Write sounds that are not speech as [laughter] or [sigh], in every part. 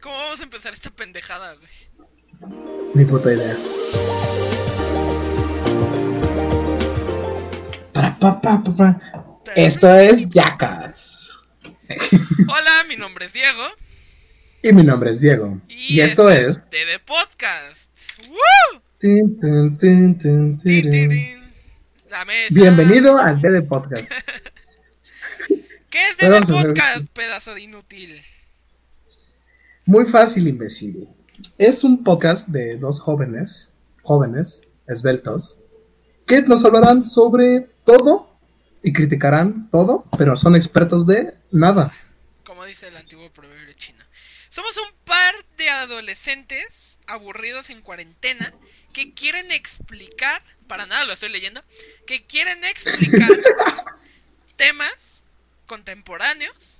¿Cómo vamos a empezar esta pendejada, güey? Ni puta idea. Para, pa, pa. Esto es Yacas. [laughs] Hola, mi nombre es Diego. Y mi nombre es Diego. Y, esto es. TD Podcast. ¡Woo! Bienvenido al TD Podcast. [laughs] ¿Qué es ver. Podcast, pedazo de inútil? Muy fácil, imbécil. Es un podcast de dos jóvenes, jóvenes, esbeltos, que nos hablarán sobre todo y criticarán todo, pero son expertos de nada. Como dice el antiguo proverbio chino. Somos un par de adolescentes aburridos en cuarentena que quieren explicar, para nada lo estoy leyendo, que quieren explicar [laughs] temas contemporáneos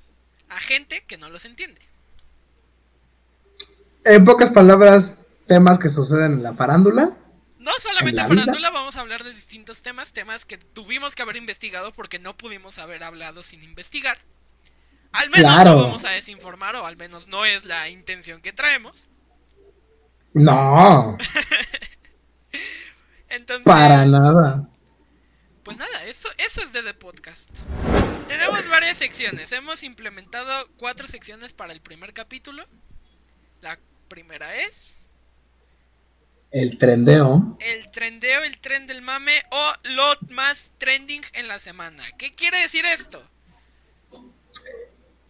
a gente que no los entiende. En pocas palabras, temas que suceden en la farándula. No solamente farándula, vamos a hablar de distintos temas, temas que tuvimos que haber investigado porque no pudimos haber hablado sin investigar. Al menos Claro. no vamos a desinformar, o al menos no es la intención que traemos. No, [laughs] Entonces, para nada. Pues nada, eso, eso es de The Podcast. Tenemos varias secciones. Hemos implementado cuatro secciones para el primer capítulo. La primera es El trendeo. el trendeo, el tren del mame o lo más trending en la semana. ¿Qué quiere decir esto?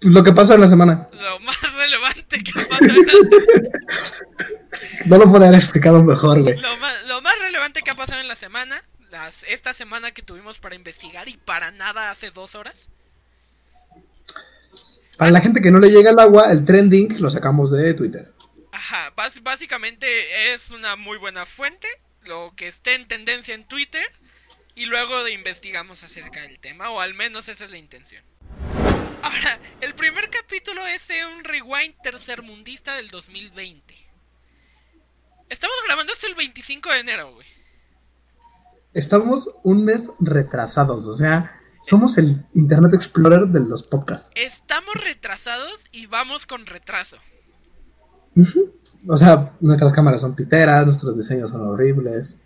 Lo que pasa en la semana. Lo más relevante que pasa en la [laughs] No lo puedo haber explicado mejor, güey. lo más, lo más relevante que ha pasado en la semana. Las, esta semana que tuvimos para investigar y para nada hace dos horas. Para la gente que no le llega el agua, el trending lo sacamos de Twitter. Ajá, básicamente es una muy buena fuente, lo que esté en tendencia en Twitter, y luego investigamos acerca del tema, o al menos esa es la intención. Ahora, el primer capítulo es un rewind tercermundista del 2020. Estamos grabando esto el 25 de enero, güey. Estamos un mes retrasados, o sea, somos el Internet Explorer de los podcasts. Estamos retrasados y vamos con retraso. O sea, nuestras cámaras son piteras, nuestros diseños son horribles.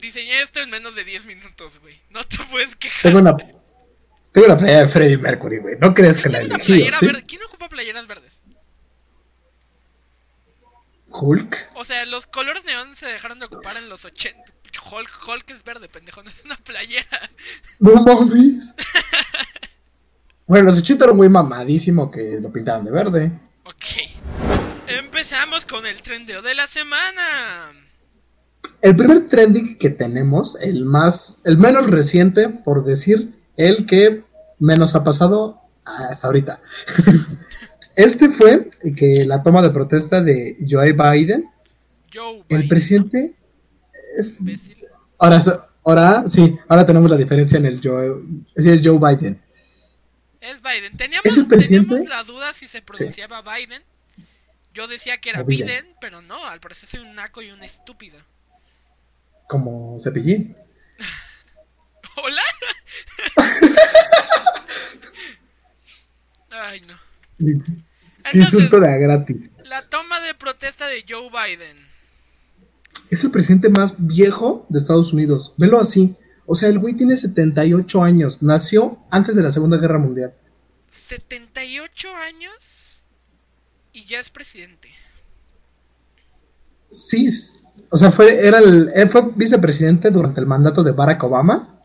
Diseñé esto en menos de 10 minutos, güey. No te puedes quejar. Tengo una, tengo una playera de Freddie Mercury, güey. No crees que la elegí. ¿Quién ocupa playeras verdes? Hulk. O sea, los colores neón se dejaron de ocupar en los 80. Hulk, Hulk es verde, pendejo, no es una playera. No mames. Bueno, los 80 era muy mamadísimo que lo pintaban de verde. Ok. Empezamos con el trendeo de la semana. El primer trending que tenemos, el más, el menos reciente, por decir, el que menos ha pasado hasta ahorita. [laughs] Este fue que la toma de protesta de Joe Biden, Joe el Biden, presidente es, ahora, ahora sí, ahora tenemos la diferencia en el Joe, es Joe Biden. Es Biden. Teníamos, ¿Es el presidente? teníamos la duda si se pronunciaba Biden. Yo decía que era Biden. Biden, pero no, al parecer soy un naco y un estúpido. Como cepillín. [laughs] ¿Hola? [laughs] Ay, no. Entonces- insulto de gratis. La toma de protesta de Joe Biden. Es el presidente más viejo de Estados Unidos. Velo así. O sea, el güey tiene 78 años. Nació antes de la Segunda Guerra Mundial. 78 años y ya es presidente. Sí, o sea, fue, era el, él fue vicepresidente durante el mandato de Barack Obama.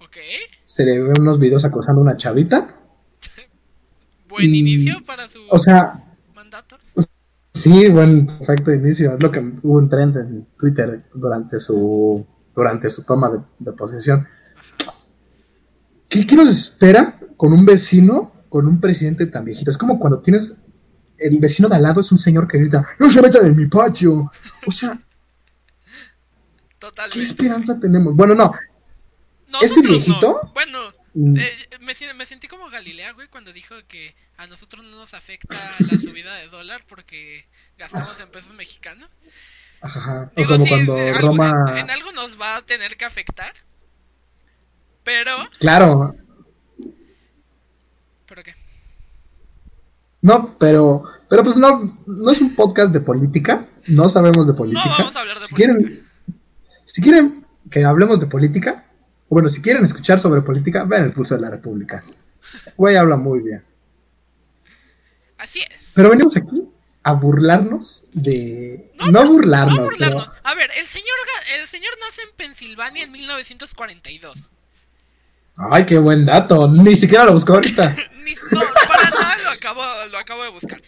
Ok. Se le ve unos videos acosando a una chavita. [laughs] Buen Y- inicio para su O sea, mandato. sí, buen perfecto inicio. Es lo que hubo un trend en Twitter durante su durante su toma de, de posesión. ¿Qué, ¿Qué nos espera con un vecino, con un presidente tan viejito? Es como cuando tienes el vecino de al lado es un señor que grita, no se metan en mi patio. O sea, [laughs] ¿qué Totalmente. esperanza tenemos? Bueno, no, Nosotros ¿Este viejito? no. Bueno, Mm. eh, me, me sentí como Galilea, güey, cuando dijo que a nosotros no nos afecta la [laughs] subida de dólar porque gastamos en pesos mexicanos. Ajá. O Digo, como sí, cuando algo- Roma. en, en algo nos va a tener que afectar. Pero, Claro. ¿pero qué? No, pero, pero pues no, no es un podcast de política. No sabemos de política. No vamos a hablar de si política. Quieren, si quieren que hablemos de política, o bueno, si quieren escuchar sobre política, vean el pulso de la República. Güey habla muy bien. Así es. Pero venimos aquí a burlarnos de. No, burlarnos. no burlarnos. pero- A ver, el señor, el señor nace en Pensilvania en 1942. Ay, qué buen dato. Ni siquiera lo busco ahorita. [laughs] No, para nada lo acabo, lo acabo de buscar.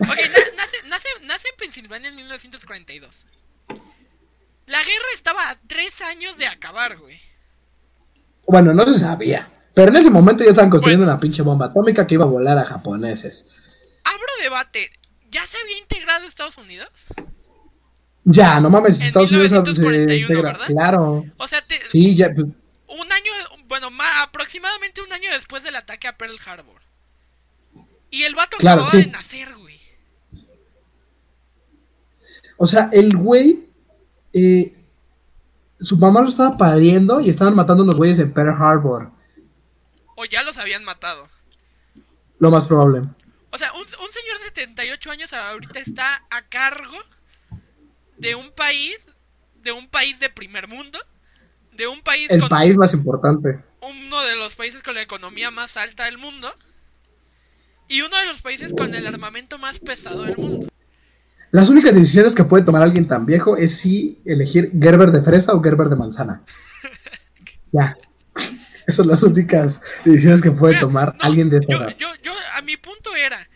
Ok, na- nace, nace, nace en Pensilvania en 1942. La guerra estaba a tres años de acabar, güey. Bueno, no se sabía. Pero en ese momento ya estaban construyendo Bueno. una pinche bomba atómica que iba a volar a japoneses. Abro debate. ¿Ya se había integrado Estados Unidos? Ya, no mames, En Estados Unidos se 1941, integra. ¿verdad? Claro. O sea, te- Sí, ya. pues, un año, bueno, ma- aproximadamente un año después del ataque a Pearl Harbor. Y el vato Claro, acababa sí. de nacer, güey. O sea, el güey. eh, su mamá lo estaba pariendo y estaban matando unos güeyes en Pearl Harbor. O ya los habían matado. Lo más probable. O sea, un, un señor de 78 años ahorita está a cargo de un país, de un país de primer mundo, de un país El con país más importante. uno de los países con la economía más alta del mundo y uno de los países con el armamento más pesado del mundo. Las únicas decisiones que puede tomar alguien tan viejo es si elegir Gerber de fresa o Gerber de manzana. [laughs] Ya. Esas son las únicas decisiones que puede Mira, tomar no, alguien de esa yo, edad. yo, yo, a mi punto era,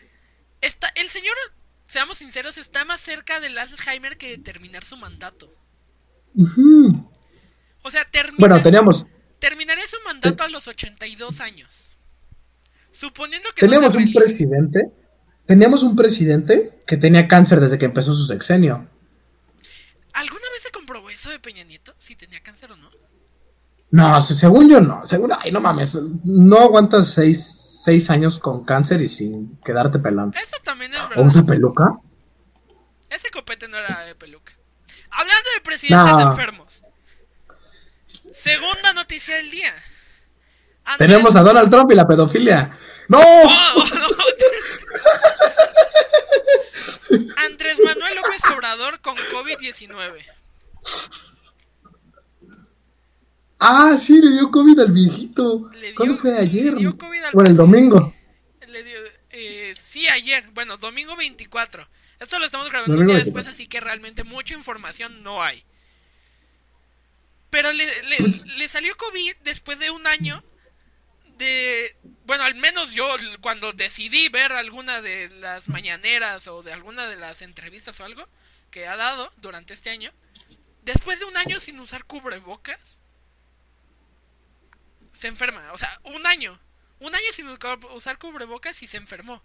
está, el señor, seamos sinceros, está más cerca del Alzheimer que de terminar su mandato. Ujú. O sea, termina, Bueno, teníamos, terminaría su mandato a los 82 años. Suponiendo que teníamos no un presidente. Teníamos un presidente que tenía cáncer desde que empezó su sexenio. ¿Alguna vez se comprobó eso de Peña Nieto? Si tenía cáncer o no. No, se- según yo no. Según, ay, no mames. No aguantas seis, seis años con cáncer y sin quedarte pelando. Eso también es ¿O verdad. usa peluca? Ese copete no era de peluca. Hablando de presidentes No. enfermos. Segunda noticia del día. Andrés- Tenemos a Donald Trump y la pedofilia. ¡No! ¡Oh, oh, no! [laughs] Andrés Manuel López Obrador con COVID-19. Ah, sí, le dio COVID al viejito. Dio- ¿Cuándo fue ayer? le dio COVID al Bueno, el domingo. Le dio, eh, sí, ayer. Bueno, domingo 24. Esto lo estamos grabando Domingo un día 24. después, así que realmente mucha información no hay. Pero le, le- Pues- le salió COVID después de un año de... Bueno, al menos yo cuando decidí ver alguna de las mañaneras o de alguna de las entrevistas o algo que ha dado durante este año, después de un año sin usar cubrebocas, se enferma. O sea, un año. Un año sin usar cubrebocas y se enfermó.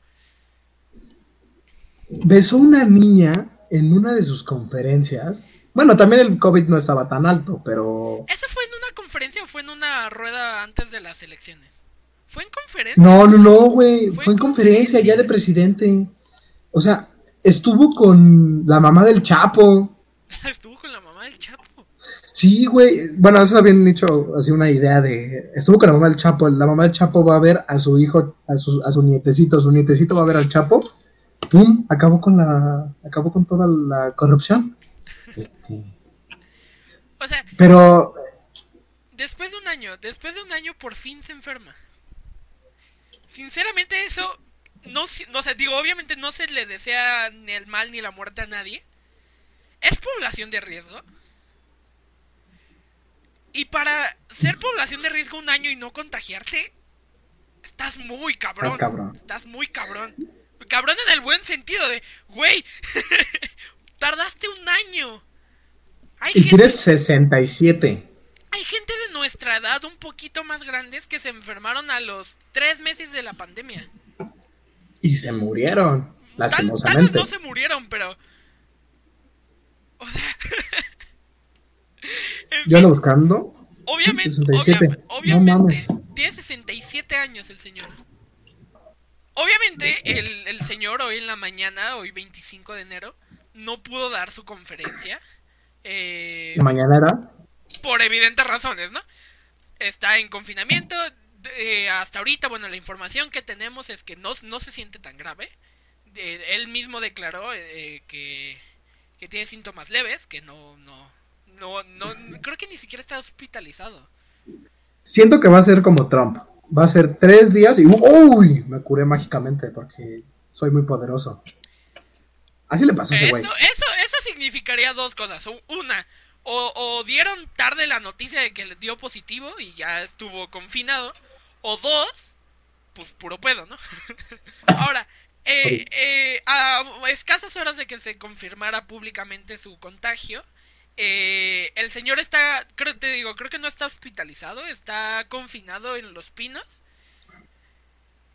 Besó una niña en una de sus conferencias. Bueno, también el COVID no estaba tan alto, pero... ¿Eso fue en una conferencia o fue en una rueda antes de las elecciones? ¿Fue en conferencia? No, no, no, güey. Fue Fue, en en conferencia conferencia. ya de presidente. O sea, estuvo con la mamá del Chapo. [laughs] Estuvo con la mamá del Chapo. Sí, güey. Bueno, eso habían hecho así una idea de. Estuvo con la mamá del Chapo. La mamá del Chapo va a ver a su hijo, a su, a su nietecito. Su nietecito va a ver al Chapo. ¡Pum! Acabó con la. Acabó con toda la corrupción. Este, O sea, Pero. después de un año, después de un año por fin se enferma. Sinceramente eso, no, no sé, digo, obviamente no se le desea ni el mal ni la muerte a nadie. Es población de riesgo. Y para ser población de riesgo un año y no contagiarte, estás muy cabrón. Estás cabrón. Estás muy cabrón. Cabrón en el buen sentido de, güey, [laughs] tardaste un año. Hay Y gente, tienes 67. hay gente de nuestra edad un poquito más grandes que se enfermaron a los tres meses de la pandemia. Y se murieron. Tal, tal vez Lastimosamente. no se murieron, pero... O sea... [laughs] en Yo fin, ando buscando. Obviamente, 67. obvia- No obviamente, mames. tiene 67 años el señor. Obviamente, el, el señor hoy en la mañana, hoy 25 de enero, no pudo dar su conferencia. eh, Mañana era. por evidentes razones, ¿no? Está en confinamiento. eh, hasta ahorita, bueno, la información que tenemos es que no, no se siente tan grave. eh, él mismo declaró eh, que, que tiene síntomas leves, que no, no, no, no, creo que ni siquiera está hospitalizado. Siento que va a ser como Trump. Va a ser tres días y ¡Uy! Me curé mágicamente porque soy muy poderoso. Así le pasó a ese güey. Eso, eso, eso significaría dos cosas. Una, o, o, dieron tarde la noticia de que le dio positivo y ya estuvo confinado. O dos, pues puro pedo, ¿no? [laughs] Ahora, eh, eh, a escasas horas de que se confirmara públicamente su contagio, eh, el señor está, creo te digo, creo que no está hospitalizado, está confinado en Los Pinos.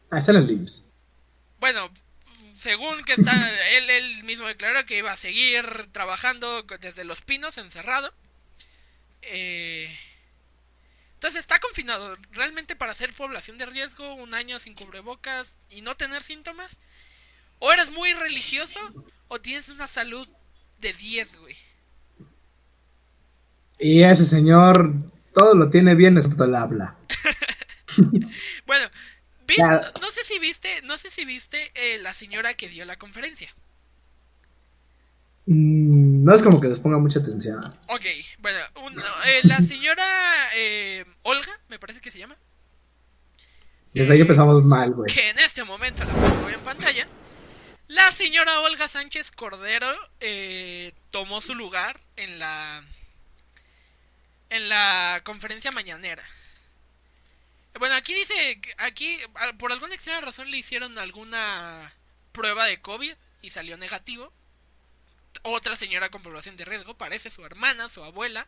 Ah, está en el IMSS. Bueno, según que está, [laughs] él, él mismo declaró que iba a seguir trabajando desde Los Pinos, encerrado. Eh, entonces está confinado. Realmente para ser población de riesgo, un año sin cubrebocas y no tener síntomas, o eres muy religioso o tienes una salud de 10, güey. Y ese señor todo lo tiene bien excepto el habla. [laughs] bueno, no, sé si viste, no sé si viste eh, la señora que dio la conferencia. Mm, no es como que les ponga mucha atención. Ok, bueno, eh, la señora eh, Olga, me parece que se llama. Desde ahí empezamos mal, güey. Que en este momento la pongo en pantalla. La señora Olga Sánchez Cordero eh, tomó su lugar en la en la conferencia mañanera. Bueno, aquí dice, aquí por alguna extraña razón le hicieron alguna prueba de COVID y salió negativo. Otra señora con población de riesgo, parece su hermana, su abuela.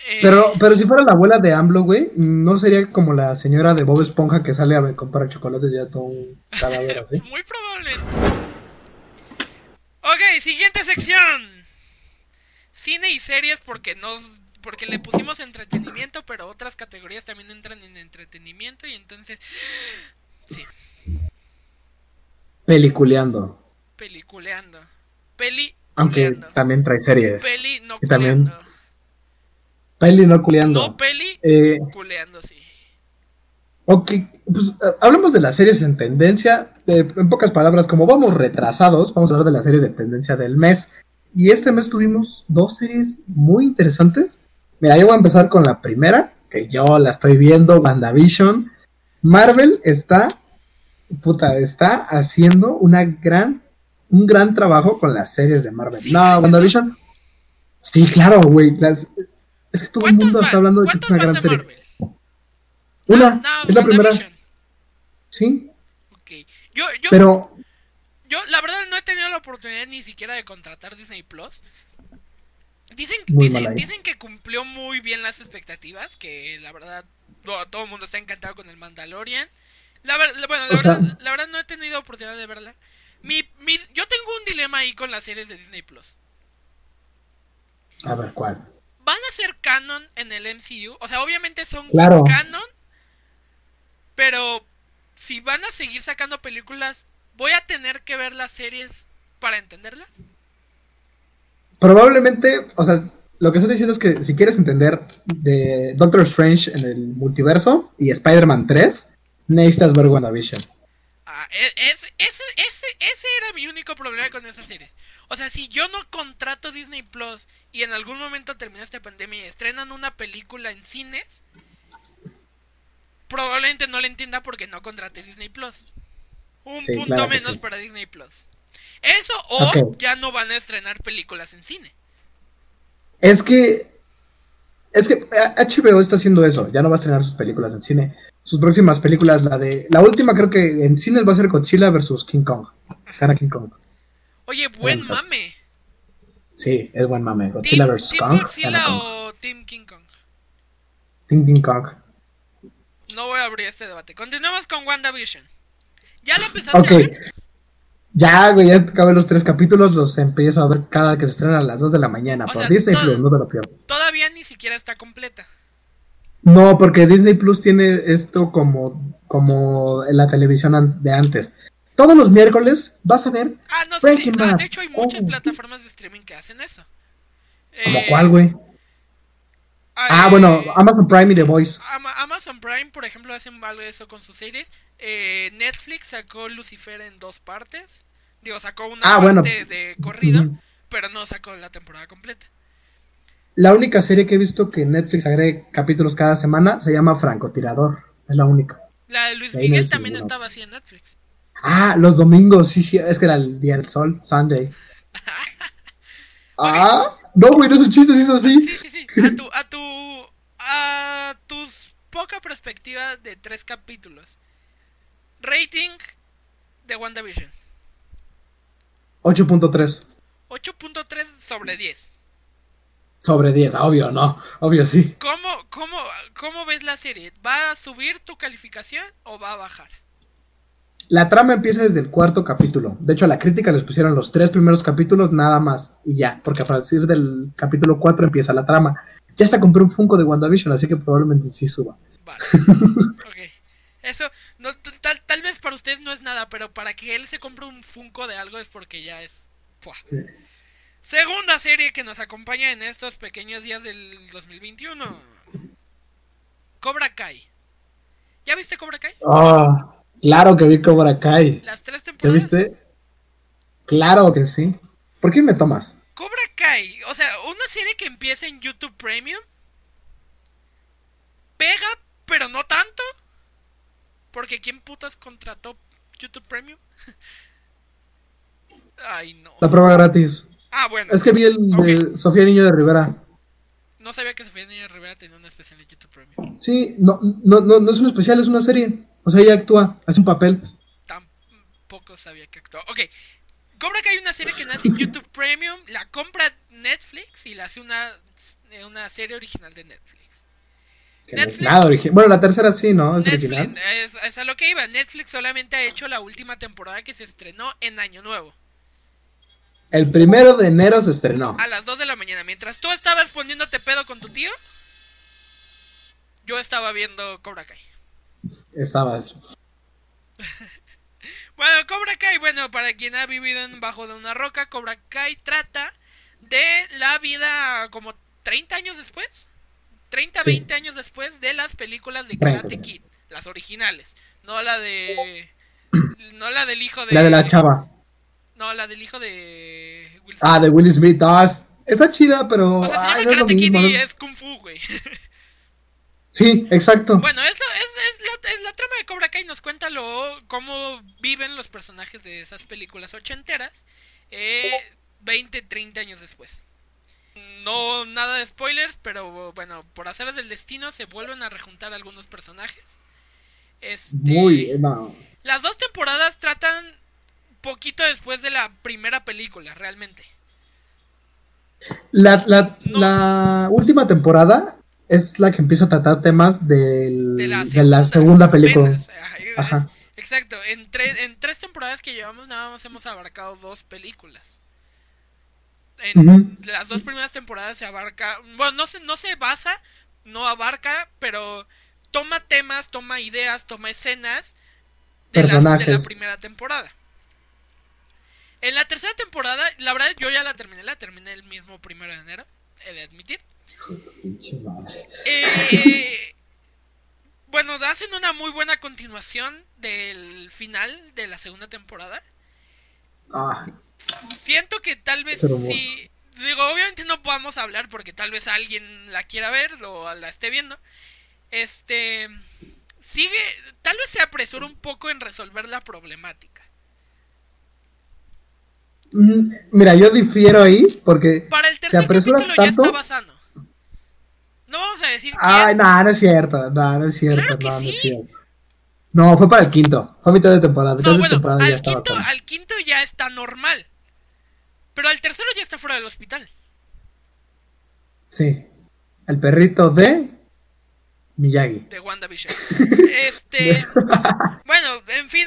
Eh, pero, pero si fuera la abuela de AMLO, güey, ¿no sería como la señora de Bob Esponja que sale a comprar chocolates y ya todo un cadáver así? [laughs] Muy probable. Ok, siguiente sección. Cine y series porque nos porque le pusimos entretenimiento, pero otras categorías también entran en entretenimiento y entonces sí. Peliculeando. Peliculeando. Peli Aunque también trae series. Peli no también Peli no culeando. No peli, eh, culeando, sí. Ok, pues eh, hablemos de las series en tendencia. en pocas palabras, como vamos retrasados, vamos a hablar de la serie de tendencia del mes. Y este mes tuvimos dos series muy interesantes. Mira, yo voy a empezar con la primera, que yo la estoy viendo, WandaVision. Marvel está, puta, está haciendo una gran, un gran trabajo con las series de Marvel. no, WandaVision. Sí, claro, güey. Las, es que todo el mundo está hablando de que es una gran serie. Una, es la primera. Sí. Ok. Yo, yo, Pero. Yo, la verdad, no he tenido la oportunidad ni siquiera de contratar Disney Plus. Dicen, dicen, dicen, que cumplió muy bien las expectativas. Que la verdad, todo, el mundo está encantado con el Mandalorian. La, bueno, la, verdad, la verdad, no he tenido oportunidad de verla. Mi, mi, yo tengo un dilema ahí con las series de Disney Plus. A ver, ¿cuál? van a ser canon en el MCU. O sea, obviamente son canon. Pero si van a seguir sacando películas, ¿voy a tener que ver las series para entenderlas? Probablemente, o sea, lo que estoy diciendo es que si quieres entender de Doctor Strange en el multiverso y Spider-Man 3, necesitas ver WandaVision. Ah, e, ese, ese, ese era mi único problema con esas series. O sea, si yo no contrato Disney Plus y en algún momento termina esta pandemia y estrenan una película en cines, probablemente no le entienda porque no contraté Disney Plus. Un punto menos para Disney Plus. Eso o ya no van a estrenar películas en cine. Es que es que HBO está haciendo eso, ya no va a estrenar sus películas en cine. Sus próximas películas, la de la última creo que en cine va a ser Godzilla vs King Kong. Gana King Kong. Oye, buen mame. Sí, es buen mame. Godzilla vs. Kong. Godzilla o Team King Kong? Team King Kong. No voy a abrir este debate. Continuamos con WandaVision. ¿Ya lo empezaste a ver? Ya, güey, ya acabé los tres capítulos, los empiezo a ver cada que se estrena a las 2 de la mañana. por Disney Plus, no te lo pierdas. Todavía ni siquiera está completa. No, porque Disney Plus tiene esto como, como en la televisión de antes todos los miércoles vas a ver. Ah, no, sí, sí. de hecho, hay muchas oh. plataformas de streaming que hacen eso. ¿Como eh, cuál, güey? Ah, bueno, Amazon Prime y The Voice. Amazon Prime, por ejemplo, hacen algo de eso con sus series. Eh, Netflix sacó Lucifer en dos partes. Digo, sacó una ah, parte de corrido, pero no sacó la temporada completa. La única serie que he visto que Netflix agregue capítulos cada semana se llama Francotirador. Es la única. La de Luis Miguel también estaba así en Netflix. Ah, los domingos, sí, sí, es que era el día del sol, Sunday. [laughs] Ah, no, güey, no es un chiste, sí es así. Sí, sí, sí. A tu, a tu, a tus poca perspectiva de tres capítulos. Rating de WandaVision. 8.3. 8.3 sobre 10. Sobre 10, obvio, no, obvio sí. ¿Cómo, cómo, ¿Cómo ves la serie? ¿Va a subir tu calificación o va a bajar? La trama empieza desde el cuarto capítulo. De hecho, a la crítica les pusieron los tres primeros capítulos nada más y ya, porque a partir del capítulo 4 empieza la trama. Ya se compré un Funko de WandaVision, así que probablemente sí suba. Vale. [laughs] ok. Eso, no, tal, tal, vez para ustedes no es nada, pero para que él se compre un Funko de algo es porque ya es. Sí. Segunda serie que nos acompaña en estos pequeños días del 2021. Cobra Kai. ¿Ya viste Cobra Kai? Ah. Claro que vi Cobra Kai. ¿Las tres temporadas? viste? Claro que sí. ¿Por qué me tomas? Cobra Kai, o sea, una serie que empieza en YouTube Premium. Pega, pero no tanto. Porque ¿quién putas contrató YouTube Premium? [laughs] Ay, no. La prueba gratis. Ah, bueno. Es que vi el de Sofía Niño de Rivera. No sabía que Sofía Niño de Rivera tenía una especial en YouTube Premium. Sí, no, no, no, no es un especial, es una serie. O sea, ella actúa, hace un papel. Tampoco sabía que actuaba. Ok, Cobra que hay una serie que nace en YouTube Premium, la compra Netflix y la hace una, una serie original de Netflix. Nada original. Bueno, la tercera sí, ¿no? Es Netflix, Es, a lo que iba. Netflix solamente ha hecho la última temporada que se estrenó en Año Nuevo. El primero de enero se estrenó. A las 2 de la mañana. Mientras tú estabas poniéndote pedo con tu tío, yo estaba viendo Cobra Kai estabas. [laughs] bueno, Cobra Kai, bueno, para quien ha vivido en bajo de una roca, Cobra Kai trata de la vida como 30 años después. 30, 20 años después de las películas de Karate Kid, las originales, no la de [clears throat] no la del hijo de La de la chava. No, la del hijo de Will Smith. Ah, de Will Smith. Ah, está chida, pero O sea, se llama Karate Kid y es Kung Fu, güey. [laughs] Sí, exacto. Bueno, eso es, es, la, trama de Cobra Kai nos cuenta lo, cómo viven los personajes de esas películas ochenteras eh, 20, 30 años después. No nada de spoilers, pero bueno, por hacerles del destino se vuelven a rejuntar algunos personajes. Este, Muy Las dos temporadas tratan poquito después de la primera película, realmente. La, la, la última temporada es la que empieza a tratar temas del, de, la segunda, película. exacto, en, en tres temporadas que llevamos nada más hemos abarcado dos películas. En las dos primeras temporadas se abarca, bueno, no se, no se basa, no abarca, pero toma temas, toma ideas, toma escenas de, la, de la primera temporada. En la tercera temporada, la verdad yo ya la terminé, la terminé el mismo primero de enero, he de admitir. Eh, bueno, hacen una muy buena continuación del final de la segunda temporada. Ah. Siento que tal vez sí. Digo, obviamente no podamos hablar porque tal vez alguien la quiera ver o la esté viendo. Este. Sigue. Tal vez se apresura un poco en resolver la problemática. Mm, mira, yo difiero ahí porque. Para el tercer capítulo ya estaba sano. No vamos a decir. Ay, no, no es cierto. No, no es cierto. no, no es cierto. No, fue para el quinto. Fue a mitad de temporada. no, bueno, al, quinto, al quinto ya está normal. Pero al tercero ya está fuera del hospital. Sí. El perrito de Miyagi. De WandaVision. [laughs] este. [laughs] bueno, en fin,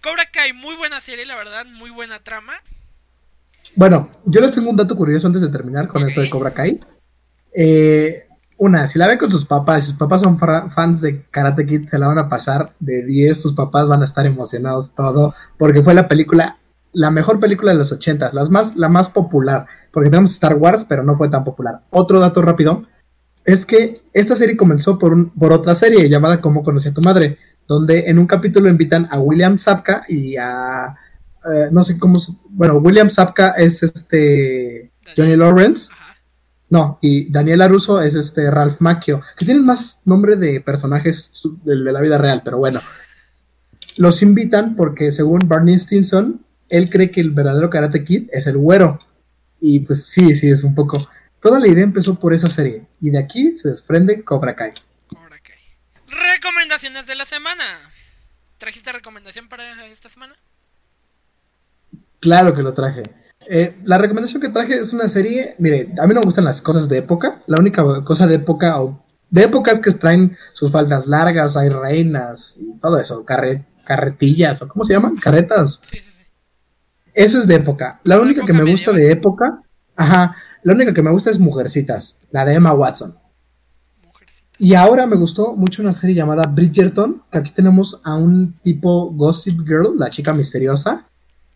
Cobra Kai, muy buena serie, la verdad, muy buena trama. Bueno, yo les tengo un dato curioso antes de terminar con esto de Cobra Kai. Eh, una, si la ven con sus papás, si sus papás son fans de Karate Kid, se la van a pasar de 10, sus papás van a estar emocionados todo, porque fue la película, la mejor película de los 80, las más, la más popular, porque tenemos Star Wars, pero no fue tan popular. Otro dato rápido, es que esta serie comenzó por, un, por otra serie llamada Cómo conocí a tu madre, donde en un capítulo invitan a William Sapka y a... eh, no sé cómo... Bueno, William Sapka es este... Johnny Lawrence. No, y Daniela Russo es este Ralph Macchio, que tienen más nombre de personajes de la vida real, pero bueno. Los invitan porque según Barney Stinson, él cree que el verdadero Karate Kid es el güero. Y pues sí, sí, es un poco... Toda la idea empezó por esa serie, y de aquí se desprende Cobra Kai. Cobra Kai. Recomendaciones de la semana. ¿Trajiste recomendación para esta semana? Claro que lo traje. Eh, la recomendación que traje es una serie, mire, a mí no me gustan las cosas de época. La única cosa de época o de época es que traen sus faldas largas, hay reinas y todo eso, carre- carretillas o cómo se llaman, carretas. Sí, sí, sí. Eso es de época. La única que me gusta medieval. de época, ajá, la única que me gusta es Mujercitas, la de Emma Watson. Y ahora me gustó mucho una serie llamada Bridgerton, que aquí tenemos a un tipo Gossip Girl, la chica misteriosa,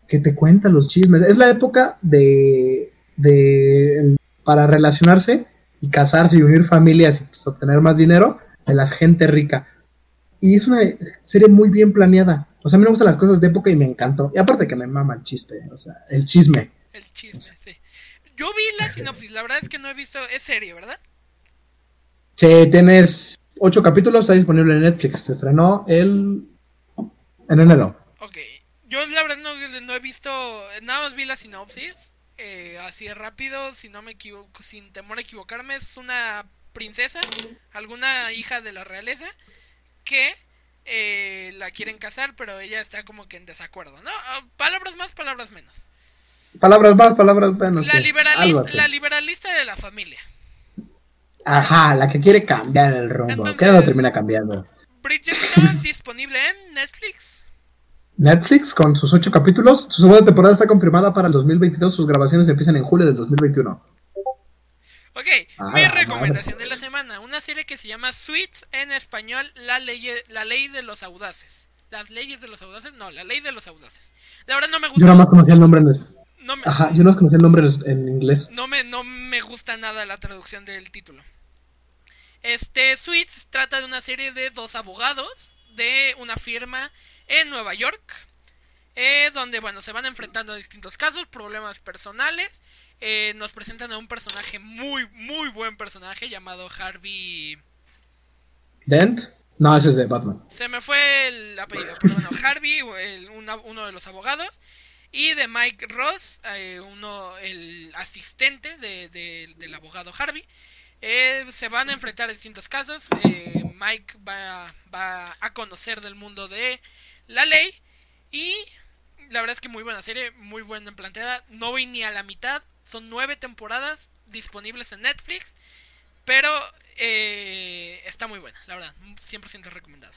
que te cuenta los chismes. Es la época de, de para relacionarse y casarse y unir familias y pues, obtener más dinero de la gente rica. Y es una serie muy bien planeada. O sea, a mí me gustan las cosas de época y me encantó. Y aparte que me mama el chiste, o sea, el chisme. El chisme, sí. Yo vi la sinopsis, la verdad es que no he visto. Es serie, ¿verdad? Sí, tienes ocho capítulos, está disponible en Netflix. Se estrenó el en enero. Ok. Yo la verdad no, no he visto. Nada más vi la sinopsis. eh, así rápido, si no me equivoco, sin temor a equivocarme. Es una princesa, alguna hija de la realeza, que eh, la quieren casar, pero ella está como que en desacuerdo, ¿no? Ah, Palabras más, palabras menos. Palabras más, palabras menos. La, liberalista, la liberalista de la familia. Ajá, la que quiere cambiar el rumbo. Entonces- ¿Qué no termina cambiando? Bridgerton disponible en Netflix. Netflix con sus ocho capítulos. Su segunda temporada está confirmada para el 2022. Sus grabaciones empiezan en julio del 2021. Ok, Ah, mi recomendación de la semana, una serie que se llama Suits en español, la ley, la ley de los audaces. Las leyes de los audaces, no, la ley de los audaces. La verdad no me Yo gusta. nada más conocía el nombre en, es- No me, Ajá, yo no conocía el nombre en- en inglés. no me, no me gusta nada la traducción del título. Este Suits trata de una serie de dos abogados de una firma en Nueva York. eh, donde bueno se van enfrentando a distintos casos, problemas personales. eh, nos presentan a un personaje muy, muy buen personaje llamado Harvey. ¿Dent? No, ese es de Batman. Se me fue el apellido, pero bueno, [laughs] Harvey, el- una- uno de los abogados, y de Mike Ross, eh, uno, el asistente de- de- del abogado Harvey. Eh, se van a enfrentar a distintos casos. Mike va, va a conocer del mundo de la ley. Y la verdad es que muy buena serie, muy buena planteada. No voy ni a la mitad. Son nueve temporadas disponibles en Netflix. Pero eh, está muy buena, la verdad. 100% recomendada.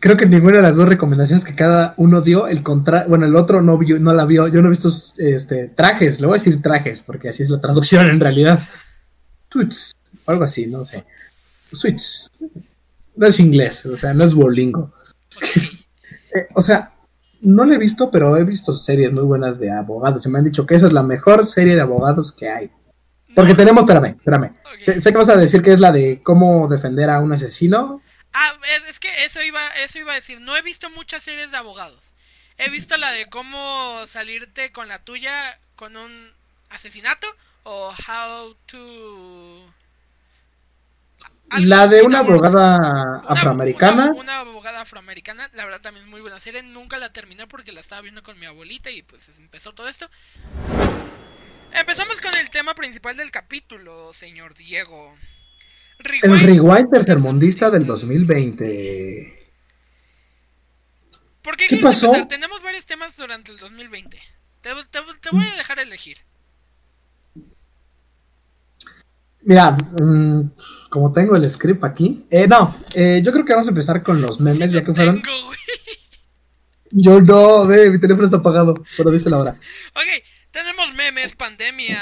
Creo que ninguna de las dos recomendaciones que cada uno dio, el contra... bueno, el otro no, vio, no la vio. Yo no he visto este, trajes, le voy a decir trajes, porque así es la traducción en realidad. Tweets, o algo así, no sé. Switch. No es inglés, o sea, no es Duolingo. Ok. Eh, o sea, no la he visto, pero he visto series muy buenas de abogados. Y me han dicho que esa es la mejor serie de abogados que hay. Porque No. tenemos, espérame, espérame. Ok. Sé, sé que vas a decir que es la de cómo defender a un asesino. Ah, es, es que eso iba, eso iba a decir. No he visto muchas series de abogados. He visto la de cómo salirte con la tuya con un asesinato o how to... La de una abogada Una- afroamericana. Una, una abogada afroamericana, la verdad también es muy buena serie. Nunca la terminé porque la estaba viendo con mi abuelita y pues empezó todo esto. Empezamos con el tema principal del capítulo, señor Diego. El Rewind- Rewind tercermundista del 2020. ¿Por qué, ¿Qué pasó? empezar? Tenemos varios temas durante el 2020. Te, te- te voy a dejar elegir. Mira, mm, como tengo el script aquí. Eh, no, eh, yo creo que vamos a empezar con los memes, Sí ya que fueron. tengo, güey. Yo no, ve, mi teléfono está apagado, pero dice la hora. Ok, tenemos memes, pandemia.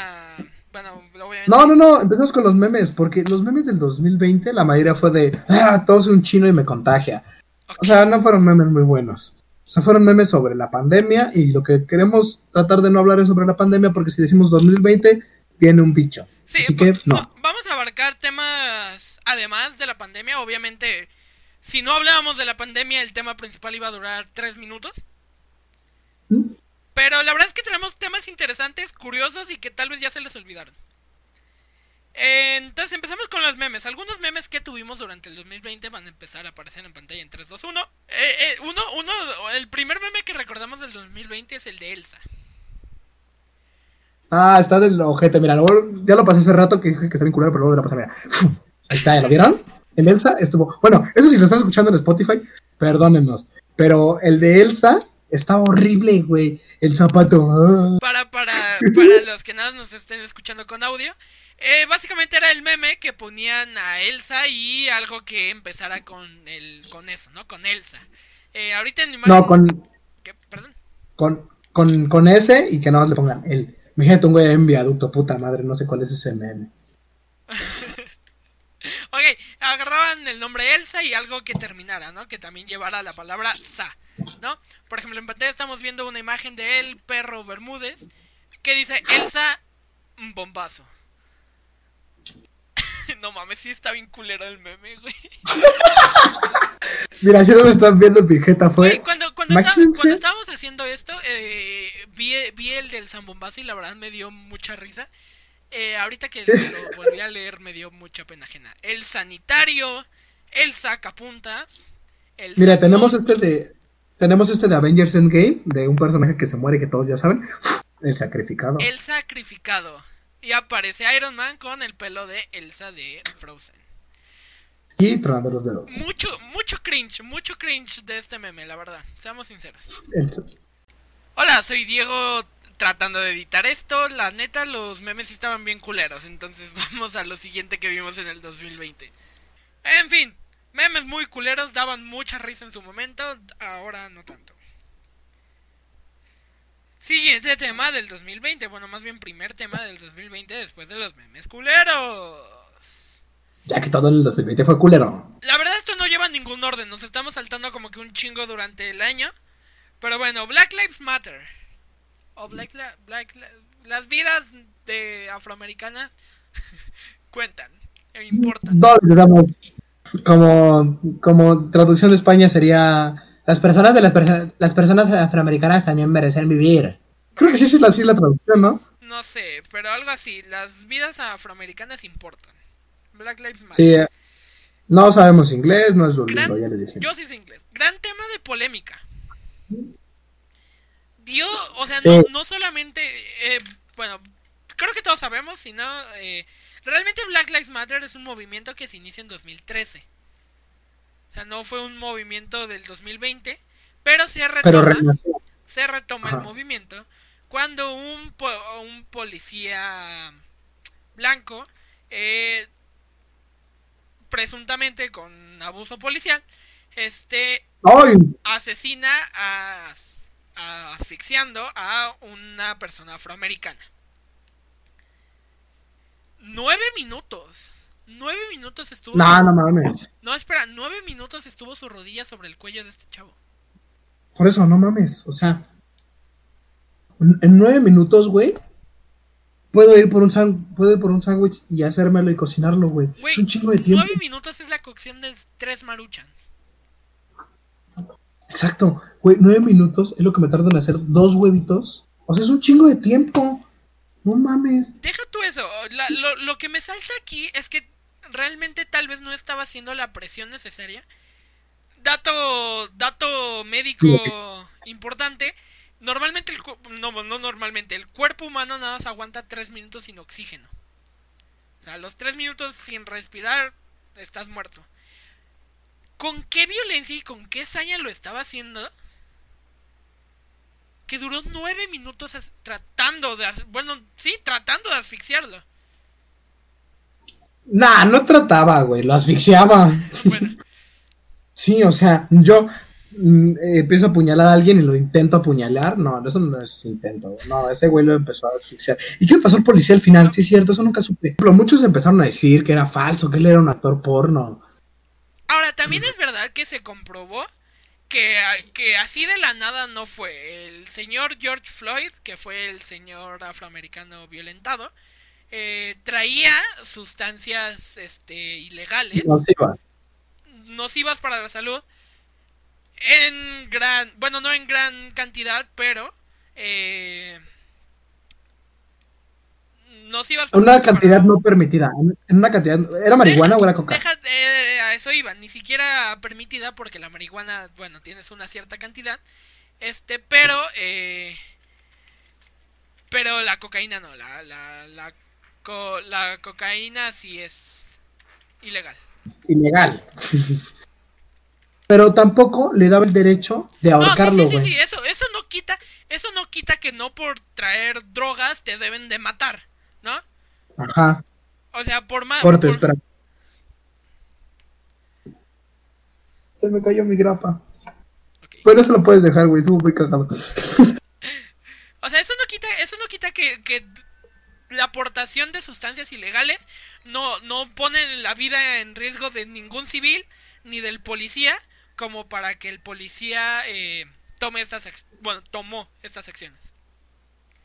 Bueno, obviamente. No, no, no, empecemos con los memes, porque los memes del 2020, la mayoría fue de, ah, todo es un chino y me contagia. O sea, no fueron memes muy buenos. O sea, fueron memes sobre la pandemia y lo que queremos tratar de no hablar es sobre la pandemia porque si decimos 2020, viene un bicho. sí, Así que no. va- vamos a abarcar temas además de la pandemia. Obviamente, si no hablábamos de la pandemia, el tema principal iba a durar tres minutos. Pero la verdad es que tenemos temas interesantes, curiosos y que tal vez ya se les olvidaron. Entonces empezamos con los memes. Algunos memes que tuvimos durante el 2020 van a empezar a aparecer en pantalla en 3, 2, 1. uno, uno, el primer meme que recordamos del 2020 es el de Elsa. Ah, está del ojete, mira, ya lo pasé hace rato que dije que está bien culero, pero luego de la pasar, Ahí está, ¿lo vieron? El Elsa estuvo. Bueno, eso si lo están escuchando en Spotify, perdónennos. Pero el de Elsa está horrible, güey. El zapato. Ah. Para, para, para los que nada nos estén escuchando con audio, eh, básicamente era el meme que ponían a Elsa y algo que empezara con el, con eso, ¿no? Con Elsa. Eh, ahorita en imagen... No, con. ¿Qué? Perdón. Con, con, con ese y que no le pongan el. Imagínate un güey en viaducto, puta madre, no sé cuál es ese meme. [laughs] ok, agarraban el nombre Elsa y algo que terminara, ¿no? Que también llevara la palabra sa, ¿no? Por ejemplo, en pantalla estamos viendo una imagen de el perro Bermúdez que dice Elsa, un bombazo. No mames, sí está bien culero el meme, güey. Mira, si no me están viendo, pijeta fue. cuando, cuando, estábamos haciendo esto, eh, vi, vi, el del Zambombazo y la verdad me dio mucha risa. Eh, ahorita que lo [laughs] volví a leer me dio mucha pena ajena. El sanitario, el sacapuntas. El Mira, tenemos este de. Tenemos este de Avengers Endgame, de un personaje que se muere, que todos ya saben. El sacrificado. El sacrificado. Y aparece Iron Man con el pelo de Elsa de Frozen. Y tronando los dedos. Mucho, mucho cringe, mucho cringe de este meme, la verdad. Seamos sinceros. Hola, soy Diego tratando de editar esto. La neta, los memes estaban bien culeros. Entonces [laughs] vamos a lo siguiente que vimos en el 2020. En fin, memes muy culeros, daban mucha risa en su momento. Ahora no tanto. Siguiente tema del 2020. Bueno, más bien primer tema del 2020 después de los memes culeros. Ya que todo el 2020 fue culero. La verdad esto no lleva ningún orden, nos estamos saltando como que un chingo durante el año. Pero bueno, Black Lives Matter. O Black, Black las vidas de afroamericanas [laughs] cuentan, e importan. No, digamos, como, como traducción de España sería las personas de las, las personas afroamericanas también merecen vivir. Creo que sí es así la traducción, ¿no? No sé, pero algo así, las vidas afroamericanas importan. Black Lives Matter. Sí, eh, no sabemos inglés, no es Duolingo, ya les dije. Yo sí sé inglés. Gran tema de polémica. Dio, o sea, no, no, solamente, eh, bueno, creo que todos sabemos, sino, eh, realmente Black Lives Matter es un movimiento que se inicia en 2013. O sea, no fue un movimiento del 2020, pero se retoma, se retoma el movimiento cuando un, un policía blanco eh, presuntamente con abuso policial, este asesina a, asfixiando a una persona afroamericana. Nueve minutos. Nueve minutos estuvo. No, no mames. No, espera, nueve minutos estuvo su rodilla sobre el cuello de este chavo. Por eso, no mames. O sea, en nueve minutos, güey, Puedo ir por un puedo ir por un sándwich y hacérmelo y cocinarlo, güey. Es un chingo de tiempo. Nueve minutos es la cocción de tres maruchans. Exacto, güey, nueve minutos es lo que me tardan en hacer dos huevitos. O sea, es un chingo de tiempo. No mames. Deja tú eso. lo, que me salta aquí es que realmente tal vez no estaba haciendo la presión necesaria. Dato, dato médico importante Normalmente, el, no, no normalmente, el cuerpo humano nada más aguanta 3 minutos sin oxígeno. O sea, los 3 minutos sin respirar, estás muerto. ¿Con qué violencia y con qué saña lo estaba haciendo? Que duró 9 minutos tratando de... Bueno, sí, tratando de asfixiarlo. Nah, no trataba, güey, lo asfixiaba. Bueno. sí, o sea, yo Mm, eh, empiezo a apuñalar a alguien y lo intento apuñalar. No, eso no es intento. No, ese güey lo empezó a asfixiar. ¿Y qué pasó el policía al final? Sí, es cierto, eso nunca supe. Pero muchos empezaron a decir que era falso, que él era un actor porno. Ahora, también es verdad que se comprobó que, que así de la nada no fue. El señor George Floyd, que fue el señor afroamericano violentado, eh, traía sustancias este, ilegales, Nocivas. nocivas para la salud, en gran, bueno, no en gran cantidad, pero eh, nocivas para Una cantidad no permitida. En una cantidad. ¿Era marihuana Deja- o era coca? deja- eh, a eso iba, ni siquiera permitida porque la marihuana, bueno, tienes una cierta cantidad. Este, pero, eh, pero la cocaína no, la, la, la, co- la cocaína sí es ilegal. Ilegal. Pero tampoco le daba el derecho de No, sí, ahorcarlo, sí, sí, sí, eso, eso no quita, eso no quita que no por traer drogas te deben de matar, ¿no? Ajá. O sea, por más... Corte, por- espera. Se me cayó mi grapa. Ok. Bueno, eso lo puedes dejar, güey. Estuvo muy cagado. [laughs] O sea, eso no quita, eso no quita que, que la aportación de sustancias ilegales no, no pone la vida en riesgo de ningún civil ni del policía como para que el policía eh, tome estas bueno tomó estas acciones.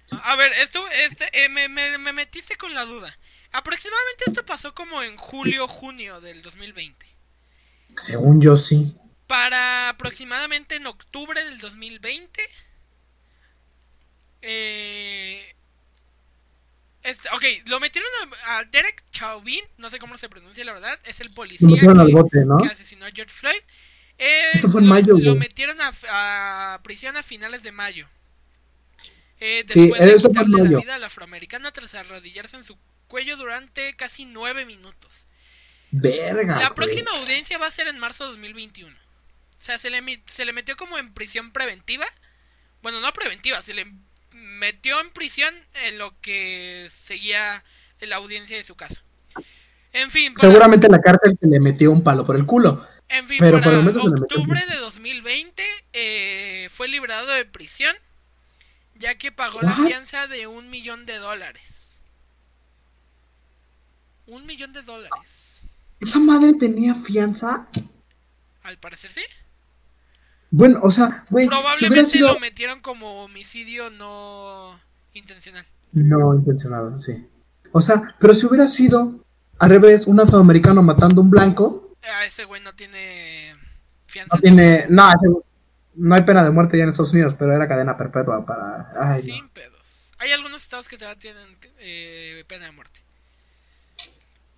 A ver, esto este eh, me, me, me metiste con la duda. Aproximadamente esto pasó como en julio junio del 2020. Según yo, sí. Para aproximadamente en octubre del 2020. Eh, este, ok, lo metieron a, a Derek Chauvin, no sé cómo se pronuncia la verdad, es el policía que, bote, ¿no? que asesinó a George Floyd. Eh, Esto fue en lo, mayo, lo metieron a, a prisión a finales de mayo. Eh, Sí, después de fue en quitarle la vida al afroamericano tras arrodillarse en su cuello durante casi nueve minutos. Verga. La güey. próxima audiencia va a ser en marzo de 2021. O sea, se le, se le metió como en prisión preventiva. Bueno, no preventiva, se le metió en prisión en lo que seguía la audiencia de su caso. En fin, Seguramente en la cárcel se le metió un palo por el culo. en fin, pero para por octubre de 2020 eh, fue liberado de prisión ya que pagó la fianza de un millón de dólares. Un millón de dólares. ¿Esa madre tenía fianza? Al parecer sí. Bueno, o sea, güey, Probablemente sido... lo metieron como homicidio no intencional. No intencionado, sí. O sea, pero si hubiera sido al revés, un afroamericano matando a un blanco, A ese güey no tiene fianza. no tiene... No, ese- no hay pena de muerte ya en Estados Unidos, pero era cadena perpetua para... Ay, no. Sin pedos. Hay algunos estados que todavía tienen eh, pena de muerte.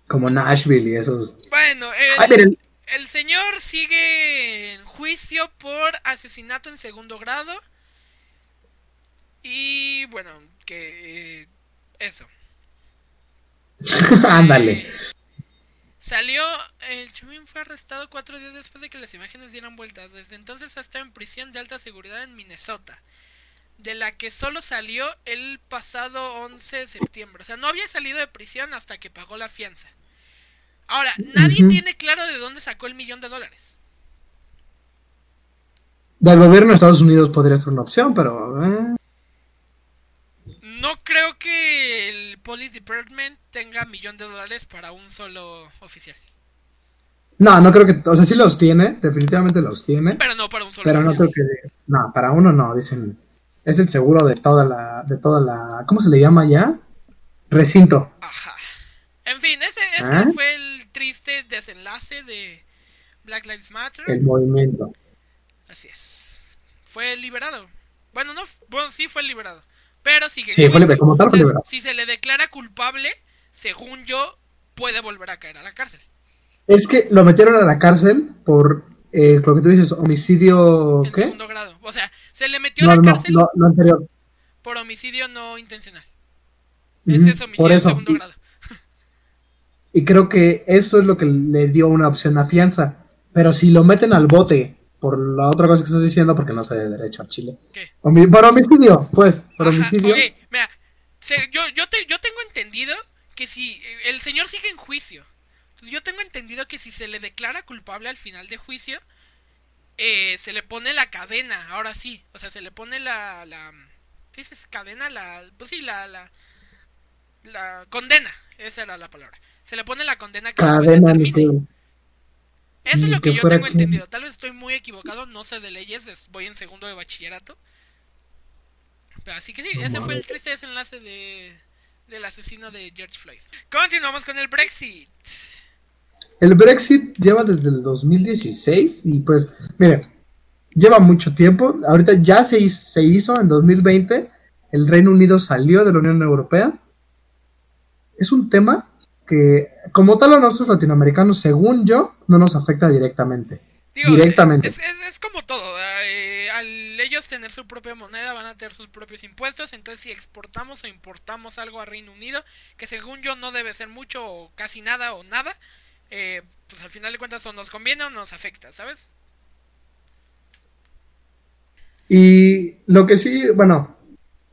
Como Nashville y esos... Bueno, el, Ay, miren, el señor sigue en juicio por asesinato en segundo grado. Y bueno, que eh, eso. [laughs] ándale. Eh, salió, el Chubin fue arrestado cuatro días después de que las imágenes dieran vueltas. Desde entonces ha estado en prisión de alta seguridad en Minnesota, de la que solo salió el pasado 11 de septiembre. O sea, no había salido de prisión hasta que pagó la fianza. Ahora, nadie tiene claro de dónde sacó el millón de dólares. Del gobierno de Estados Unidos podría ser una opción, pero... eh, No creo que el Police Department tenga millón de dólares para un solo oficial. No, no creo que... O sea, sí los tiene, definitivamente los tiene. Pero no para un solo Pero no oficial. creo que... No, para uno no, dicen... Es el seguro de toda la... De toda la ¿Cómo se le llama ya? Recinto. Ajá. En fin, ese, ese ¿Ah? fue el triste desenlace de Black Lives Matter. El movimiento. Así es. Fue liberado. Bueno, no, bueno, sí fue liberado. Pero sigue. en Sí, fue como tal fue liberado. Si se le declara culpable, según yo, puede volver a caer a la cárcel. Es que lo metieron a la cárcel por eh, lo que tú dices, homicidio... En ¿Qué? segundo grado. O sea, se le metió No, a la no, cárcel no, anterior. por homicidio no intencional. Ese es homicidio en segundo grado. Y creo que eso es lo que le dio una opción a fianza. Pero si lo meten al bote por la otra cosa que estás diciendo, porque no sé de derecho a Chile. ¿Qué? Homi- por homicidio, pues, por Ajá, homicidio. ok, mira, yo, yo, te- yo tengo entendido que si eh, el señor sigue en juicio, yo tengo entendido que si se le declara culpable al final de juicio, eh, se le pone la cadena, ahora sí, o sea, se le pone la, la ¿qué dices? Cadena, la, pues sí, la, la, la condena, esa era la palabra. Se le pone la condena que Cadena ni determine. que- Eso es lo que que yo tengo que- entendido. Tal vez estoy muy equivocado, no sé de leyes, es- voy en segundo de bachillerato. Pero así que sí, No ese fue el triste desenlace de, del asesino de George Floyd. Continuamos con el Brexit. El Brexit lleva desde el 2016 y pues, miren, lleva mucho tiempo. Ahorita ya se hizo, se hizo en 2020. El Reino Unido salió de la Unión Europea. Es un tema que, como tal a nosotros latinoamericanos, según yo, no nos afecta directamente. directamente. Es, es, como todo. Eh, al ellos tener su propia moneda, van a tener sus propios impuestos. Entonces, si exportamos o importamos algo a Reino Unido, que según yo no debe ser mucho o casi nada o nada, eh, pues al final de cuentas o nos conviene o nos afecta, ¿sabes? Y lo que sí, bueno,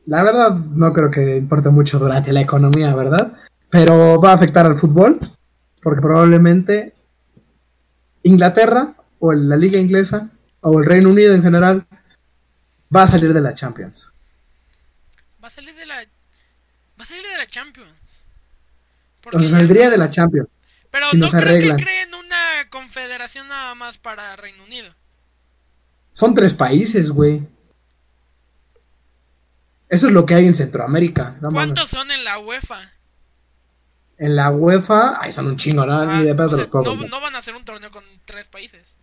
la verdad no creo que importe mucho durante la economía, ¿verdad? Pero va a afectar al fútbol, porque probablemente Inglaterra o la liga inglesa o el Reino Unido en general va a salir de la Champions. Va a salir de la va a salir de la Champions. o sea, saldría de la Champions. Pero no creo que creen una confederación nada más para Reino Unido. Son tres países, güey. Eso es lo que hay en Centroamérica. ¿Cuántos son en la UEFA? En la UEFA, ay, son un chingo, ¿no? Ah, de no, van a hacer un torneo con tres países.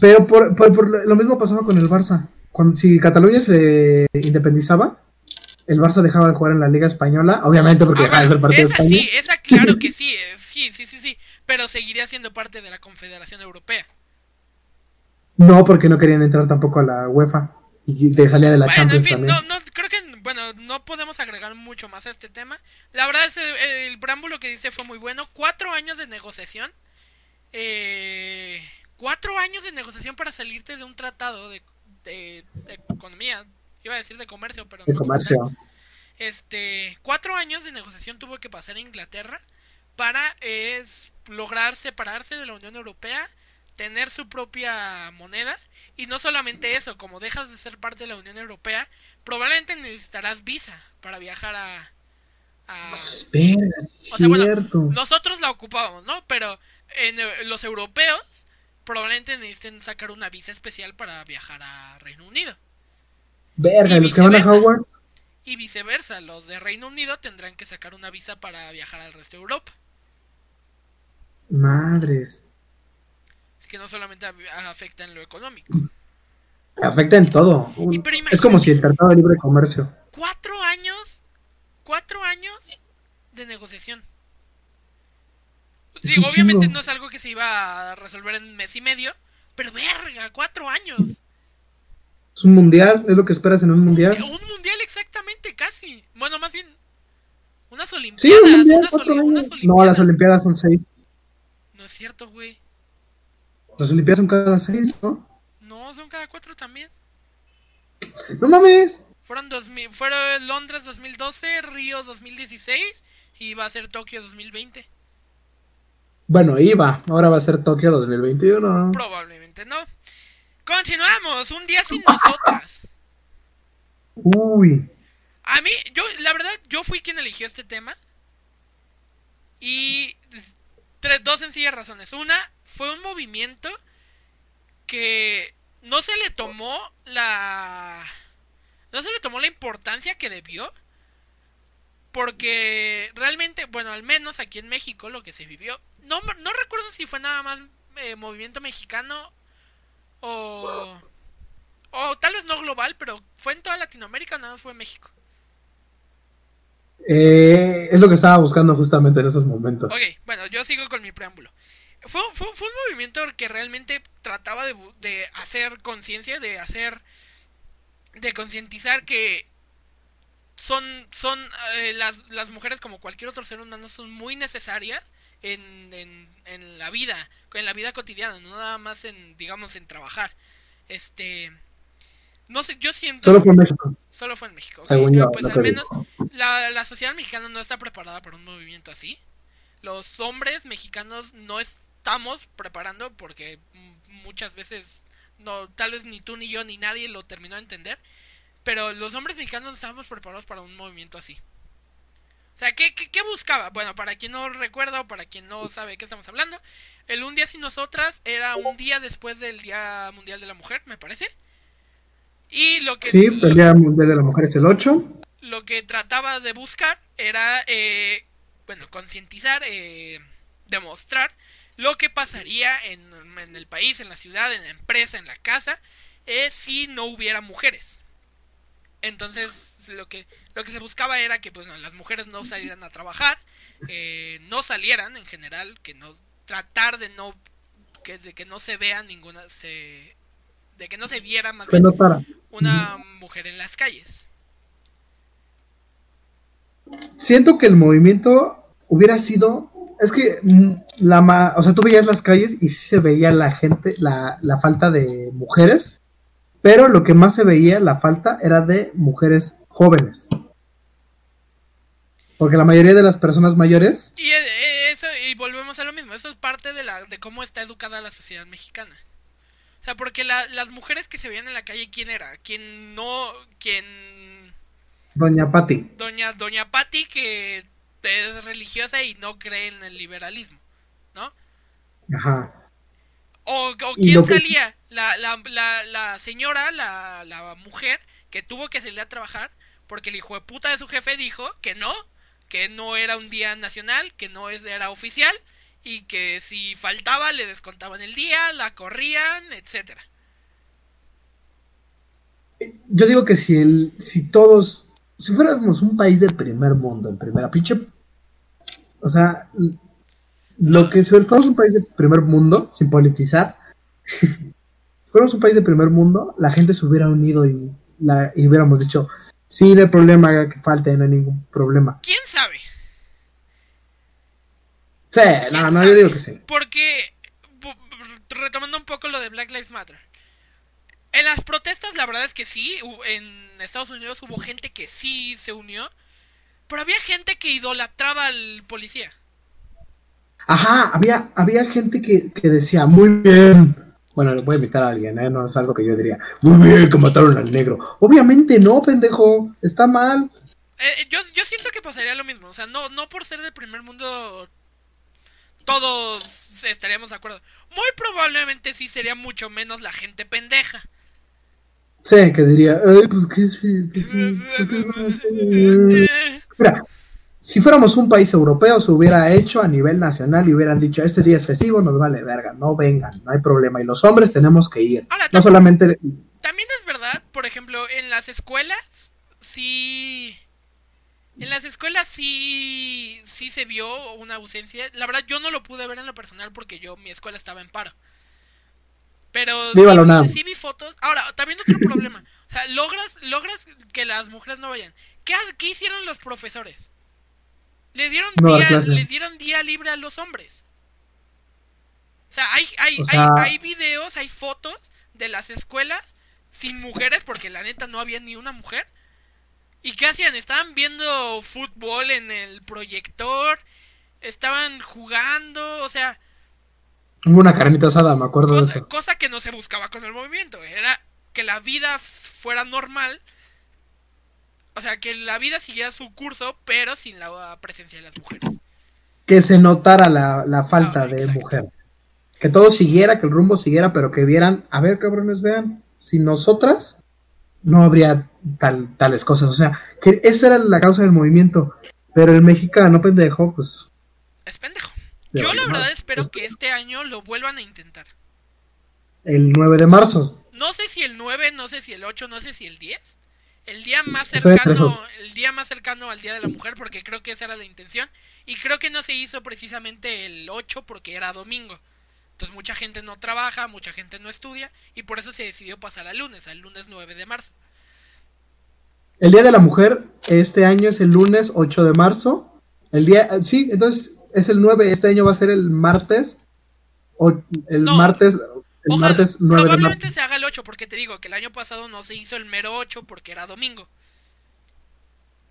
Pero por, lo mismo pasaba con el Barça. Cuando, si Cataluña se independizaba, el Barça dejaba de jugar en la Liga Española, obviamente porque ah, dejaba de ser parte esa Sí, esa claro que sí, sí, sí, sí, sí, pero seguiría siendo parte de la Confederación Europea. No, porque no querían entrar tampoco a la UEFA y te salía de la Champions también. No, no, creo que, bueno, no podemos agregar mucho más a este tema. La verdad es el, el preámbulo que dice fue muy bueno. Cuatro años de negociación. Eh, cuatro años de negociación para salirte de un tratado de, de, economía. Iba a decir de comercio, pero de comercio. Este, cuatro años de negociación tuvo que pasar Inglaterra para es, lograr separarse de la Unión Europea tener su propia moneda y no solamente eso, como dejas de ser parte de la Unión Europea, probablemente necesitarás visa para viajar a... a... o sea, bueno, nosotros la ocupábamos, ¿no? Pero en eh, los europeos probablemente necesiten sacar una visa especial para viajar a Reino Unido. Verga, los que van a Howard. Y viceversa, los de Reino Unido tendrán que sacar una visa para viajar al resto de Europa. Madres que no solamente afecta en lo económico. Afecta en todo. es como si el Tratado de Libre Comercio. Cuatro años, cuatro años de negociación. Sí, obviamente no es algo que se iba a resolver en un mes y medio, pero verga, cuatro años. Es un mundial, es lo que esperas en un mundial. Un mundial exactamente, casi. Bueno, más bien, unas olimpiadas. Sí, unas, olimpiadas. No, las olimpiadas son seis. No es cierto, güey. Las Olimpiadas son cada seis, ¿no? No, son cada cuatro también. No mames. Fueron, dos, fueron Londres 2012, Río 2016 y va a ser Tokio 2020. Bueno, iba. Ahora va a ser Tokio 2021. Probablemente no. Continuamos. Un día sin nosotras. Uy. A mí, yo, la verdad, yo fui quien eligió este tema. Y tres, dos sencillas razones. Una, fue un movimiento que no se le tomó la... No se le tomó la importancia que debió. Porque realmente, bueno, al menos aquí en México lo que se vivió... No, no recuerdo si fue nada más eh, movimiento mexicano o... O tal vez no global, pero fue en toda Latinoamérica nada más fue en México. Eh, es lo que estaba buscando justamente en esos momentos. Ok, bueno, yo sigo con mi preámbulo. Fue, fue, fue un movimiento que realmente trataba de, de hacer conciencia, de hacer. de concientizar que son, son eh, las, las, mujeres como cualquier otro ser humano son muy necesarias en, en, en, la vida, en la vida cotidiana, no nada más en, digamos, en trabajar. Este, no sé, yo siento. Solo fue en México. Solo fue en México. Ah, pues al menos la, la, sociedad mexicana no está preparada para un movimiento así. Los hombres mexicanos no estamos preparando porque muchas veces no tal vez ni tú ni yo ni nadie lo terminó de entender. Pero los hombres mexicanos no estábamos preparados para un movimiento así. O sea, ¿qué, qué, buscaba? Bueno, para quien no recuerda o para quien no sabe de qué estamos hablando, el Un Día Sin Nosotras era un día después del Día Mundial de la Mujer, me parece. Y lo que, sí, el Día Mundial de la Mujer es el 8. Lo que trataba de buscar era, eh, bueno, concientizar, eh, demostrar lo que pasaría en, en, el país, en la ciudad, en la empresa, en la casa, es si no hubiera mujeres. Entonces, lo que, lo que se buscaba era que pues, las mujeres no salieran a trabajar, eh, no salieran en general, que no tratar de no que, de que no se vea ninguna se de que no se viera más bien una mujer en las calles. Siento que el movimiento hubiera sido es que mm, la o sea, tú veías las calles y sí se veía la gente la, la falta de mujeres, pero lo que más se veía la falta era de mujeres jóvenes. Porque la mayoría de las personas mayores. Y eh, eso, y volvemos a lo mismo, eso es parte de la de cómo está educada la sociedad mexicana. O sea, porque las mujeres que se veían en la calle, ¿quién era? ¿Quién no? ¿Quién? Doña Patti. Doña, Doña Patti que es religiosa y no cree en el liberalismo, ¿no? Ajá. O, quién salía, la, la, la, la, señora, la, la mujer que tuvo que salir a trabajar porque el hijo de puta de su jefe dijo que no, que no era un día nacional, que no era oficial y que si faltaba le descontaban el día, la corrían, etcétera. Yo digo que si el, si todos, si fuéramos un país del primer mundo, en primera pinche, o sea, lo que si fuéramos un país del primer mundo, sin politizar, si [laughs] fuéramos un país del primer mundo, la gente se hubiera unido y, la, y hubiéramos dicho, Sí, no hay problema que falte, no hay ningún problema. ¿Quién sabe? Sí, no, no, yo digo que sí. Porque, retomando un poco lo de Black Lives Matter. En las protestas, la verdad es que sí, en Estados Unidos hubo gente que sí se unió, pero había gente que idolatraba al policía. Ajá, había, había gente que, que decía, muy bien, bueno, le voy a invitar a alguien, ¿eh? No es algo que yo diría. Muy bien que mataron al negro. Obviamente no, pendejo. Está mal. Eh, yo, yo siento que pasaría lo mismo. O sea, no, no por ser del primer mundo todos estaríamos de acuerdo. Muy probablemente sí sería mucho menos la gente pendeja. Sí, que diría, ay, pues qué sí. Mira, si fuéramos un país europeo, se hubiera hecho a nivel nacional y hubieran dicho, este día es festivo, nos vale verga, no vengan, no hay problema. Y los hombres tenemos que ir. no solamente... También es verdad, por ejemplo, en las escuelas, sí... En las escuelas sí, sí se vio una ausencia. La verdad, yo no lo pude ver en lo personal porque yo, mi escuela estaba en paro. Pero sí, vi fotos. Ahora, también otro problema. O sea, logras, logras que las mujeres no vayan. ¿Qué, qué hicieron los profesores? Les dieron, día, les dieron día libre a los hombres. O sea, hay, hay, hay, hay videos, hay fotos de las escuelas sin mujeres, porque la neta no había ni una mujer. ¿Y qué hacían? Estaban viendo fútbol en el proyector, estaban jugando, o sea... Una carnita asada, me acuerdo cosa, de eso. Cosa que no se buscaba con el movimiento, era que la vida fuera normal o sea, que la vida siguiera su curso, pero sin la presencia de las mujeres. Que se notara la, falta ah, de mujer. Que todo siguiera, que el rumbo siguiera, pero que vieran, a ver, cabrones, vean, sin nosotras no habría tal, tales cosas. O sea, que esa era la causa del movimiento. Pero el mexicano pendejo, pues... Es pendejo. Yo la verdad espero que este año lo vuelvan a intentar. El 9 de marzo. No sé si el 9, no sé si el 8, no sé si el 10 el día más cercano el día más cercano al día de la mujer porque creo que esa era la intención. Y creo que no se hizo precisamente el 8 porque era domingo. Entonces mucha gente no trabaja mucha gente no estudia y por eso se decidió pasar al lunes al lunes 9 de marzo. El día de la mujer este año es el lunes 8 de marzo. El día sí entonces es el 9 este año va a ser el martes o el martes probablemente se haga el 8, porque te digo que el año pasado no se hizo el mero 8 porque era domingo.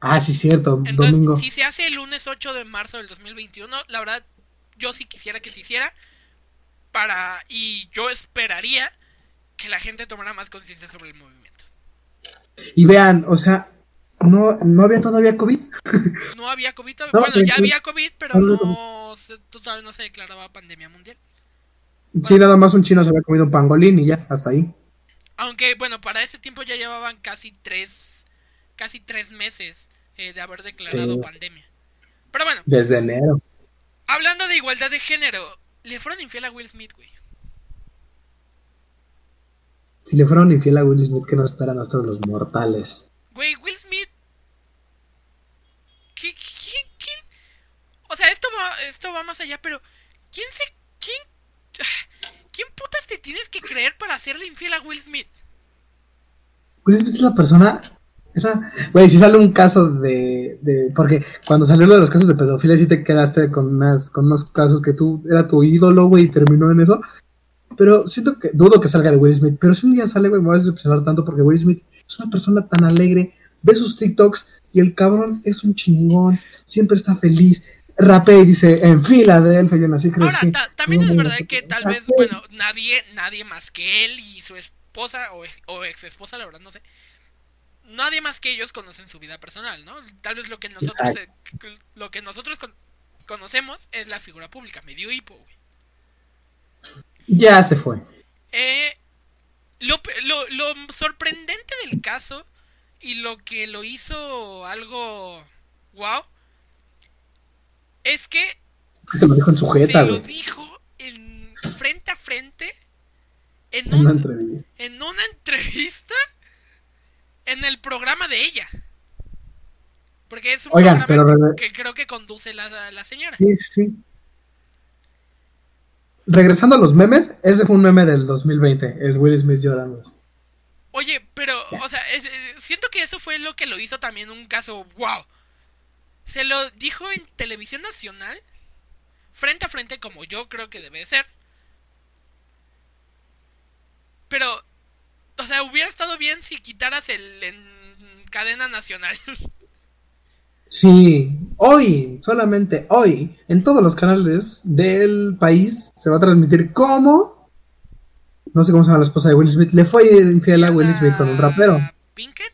Ah, sí, cierto. Entonces, si se hace el lunes 8 de marzo del 2021, la verdad, yo sí quisiera que se hiciera. Para. Y yo esperaría que la gente tomara más conciencia sobre el movimiento. Y vean, o sea, no, no había todavía COVID. [laughs] No había COVID. bueno, ya había COVID, pero no, tú sabes, no se declaraba pandemia mundial. Sí, nada más un chino se había comido un pangolín y ya, hasta ahí. Aunque, bueno, para ese tiempo ya llevaban casi tres, casi tres meses eh, de haber declarado Sí. pandemia. Pero bueno, Desde enero. hablando de igualdad de género, le fueron infiel a Will Smith, güey. Si le fueron infiel a Will Smith, ¿qué nos esperan nosotros los mortales? Güey, Will Smith. ¿Qué, quién, quién? O sea, esto va, esto va más allá, pero ¿quién se. quién. [sighs] ¿Quién putas te tienes que creer para hacerle infiel a Will Smith? Will Smith es la persona. Esa, güey, si sale un caso de, de. Porque cuando salió lo de los casos de pedofilia, sí te quedaste con, unas, con unos casos que tú era tu ídolo, güey, y terminó en eso. Pero siento que. Dudo que salga de Will Smith. Pero si un día sale, güey, me voy a decepcionar tanto porque Will Smith es una persona tan alegre. Ve sus TikToks y el cabrón es un chingón. Siempre está feliz. Rapea y dice en Filadelfia. Yo nací, Ahora, crecí. ta- también es verdad que tal vez, no. bueno, nadie, nadie más que él y su esposa o, ex- o ex esposa, la verdad, no sé. Nadie más que ellos conocen su vida personal, ¿no? Tal vez lo que nosotros, eh, lo que nosotros con- conocemos es la figura pública, medio hipo, güey. Ya se fue. Eh, lo, lo sorprendente del caso y lo que lo hizo algo wow es que Se lo dijo en su jeta, se lo güey. dijo en frente a frente en, En una un- entrevista. en una entrevista en el programa de ella. Porque es un Oigan, programa pero- que creo que conduce la, la señora. Sí, sí. Regresando a los memes, ese fue un meme del 2020, el Will Smith llorando. Oye, pero, o sea, siento que eso fue lo que lo hizo también un caso, wow. Se lo dijo en televisión nacional, frente a frente como yo creo que debe ser. Pero, o sea, hubiera estado bien si quitaras el en cadena nacional. [laughs] Sí, hoy, solamente hoy, en todos los canales del país se va a transmitir cómo, no sé cómo se llama la esposa de Will Smith, le fue infiel a Will Smith con un rapero. Pinkett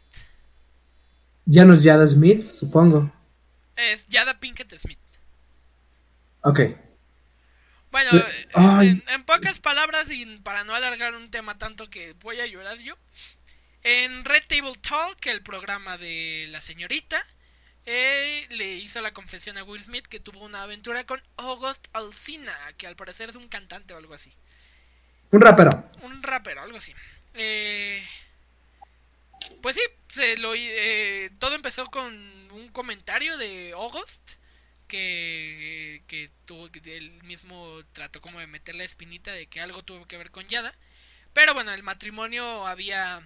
Ya no es Jada Smith, supongo. es Yada Pinkett Smith. Ok. Bueno, ay. en, en pocas palabras y para no alargar un tema tanto que voy a llorar yo, en Red Table Talk, el programa de la señorita, eh, le hizo la confesión a Will Smith que tuvo una aventura con August Alsina, que al parecer es un cantante o algo así, Un rapero. un rapero, algo así. Eh, pues sí, se lo, eh, todo empezó con un comentario de August que, que tuvo que mismo trató como de meter la espinita de que algo tuvo que ver con Yada. Pero bueno, el matrimonio había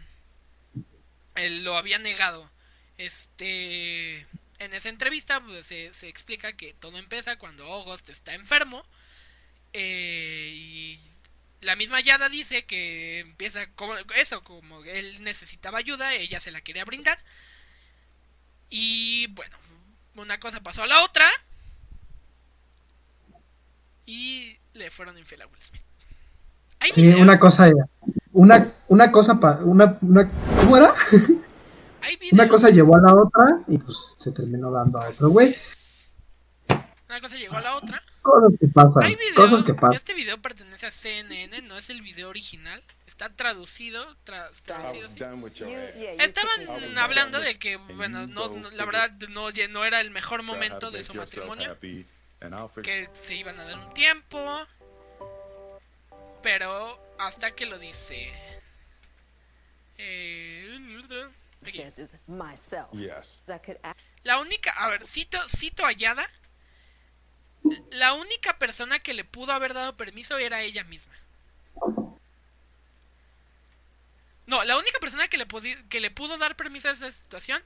él lo había negado. Este en esa entrevista pues, se, se explica que todo empieza cuando August está enfermo eh, y la misma Yada dice que empieza como eso, como él necesitaba ayuda, ella se la quería brindar. Y bueno, una cosa pasó a la otra. Y le fueron infiel a Will Smith. Sí, video, una cosa, una, una cosa, pa, una, una, ¿cómo era? Una cosa llevó a la otra y pues se terminó dando a otro güey. Una cosa llegó a la otra. Cosas que pasan, Hay video. cosas que pasan. Este video pertenece a CNN, no es el video original. Está traducido, tra- traducido así. Estaban hablando de que, bueno, no, no- la verdad no, no era el mejor momento de su matrimonio. Que se iban a dar un tiempo. Pero hasta que lo dice. Eh, aquí. circumstances myself. Yes. I could act La única, a ver, cito, cito a Yada. La única persona que le pudo haber dado permiso era ella misma. No, la única persona que le, pudo dar permiso a esa situación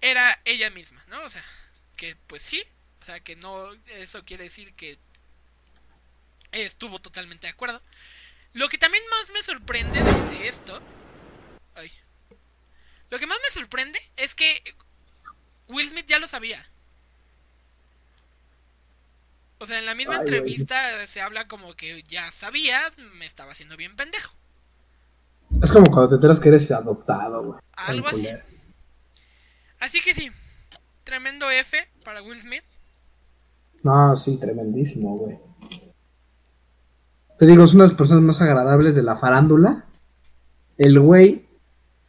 era ella misma, ¿no? O sea, que pues sí, o sea, que no, eso quiere decir que estuvo totalmente de acuerdo. Lo que también más me sorprende de, de esto, ay, lo que más me sorprende es que Will Smith ya lo sabía. O sea, en la misma Ay, entrevista se habla como que ya sabía, me estaba haciendo bien pendejo. Es como cuando te enteras que eres adoptado, güey. Algo así. Así que sí, tremendo F para Will Smith. No, sí, tremendísimo, güey. Te digo, es una de las personas más agradables de la farándula. El güey,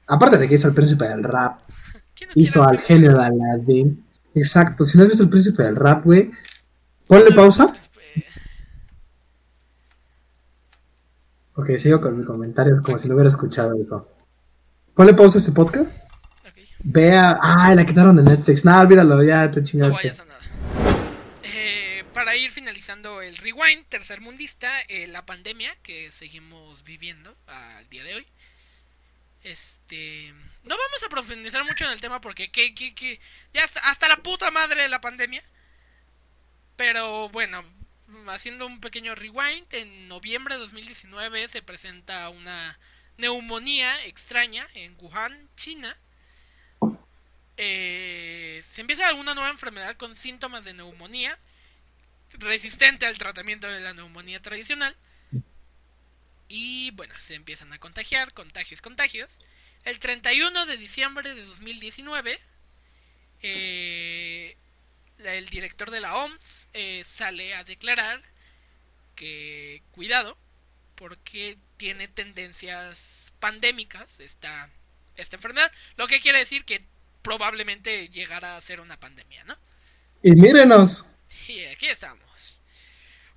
aparte de que hizo el príncipe del rap, ¿Quién [laughs] ¿quién no hizo al al de Aladdin. Exacto, si no has visto el príncipe del rap, güey, ponle pausa. Ok, sigo con mi comentario como si no hubiera escuchado eso. Ponle pausa a este podcast. Ok. Vea, ah, la quitaron de Netflix. No, olvídalo, ya te No chingaste. vayas a nada. Eh, para ir finalizando el rewind tercermundista, eh, la pandemia que seguimos viviendo al día de hoy. Este. No vamos a profundizar mucho en el tema porque que, que, que- ya hasta, hasta la puta madre de la pandemia. Pero bueno, haciendo un pequeño rewind, en noviembre de 2019 se presenta una neumonía extraña en Wuhan, China. Eh, se empieza una nueva enfermedad con síntomas de neumonía, resistente al tratamiento de la neumonía tradicional. Y bueno, se empiezan a contagiar, contagios, contagios. El 31 de diciembre de 2019, eh, el director de la OMS eh, sale a declarar que cuidado, porque tiene tendencias pandémicas esta, esta enfermedad. Lo que quiere decir que probablemente llegará a ser una pandemia, ¿no? Y mírenos, Y aquí estamos.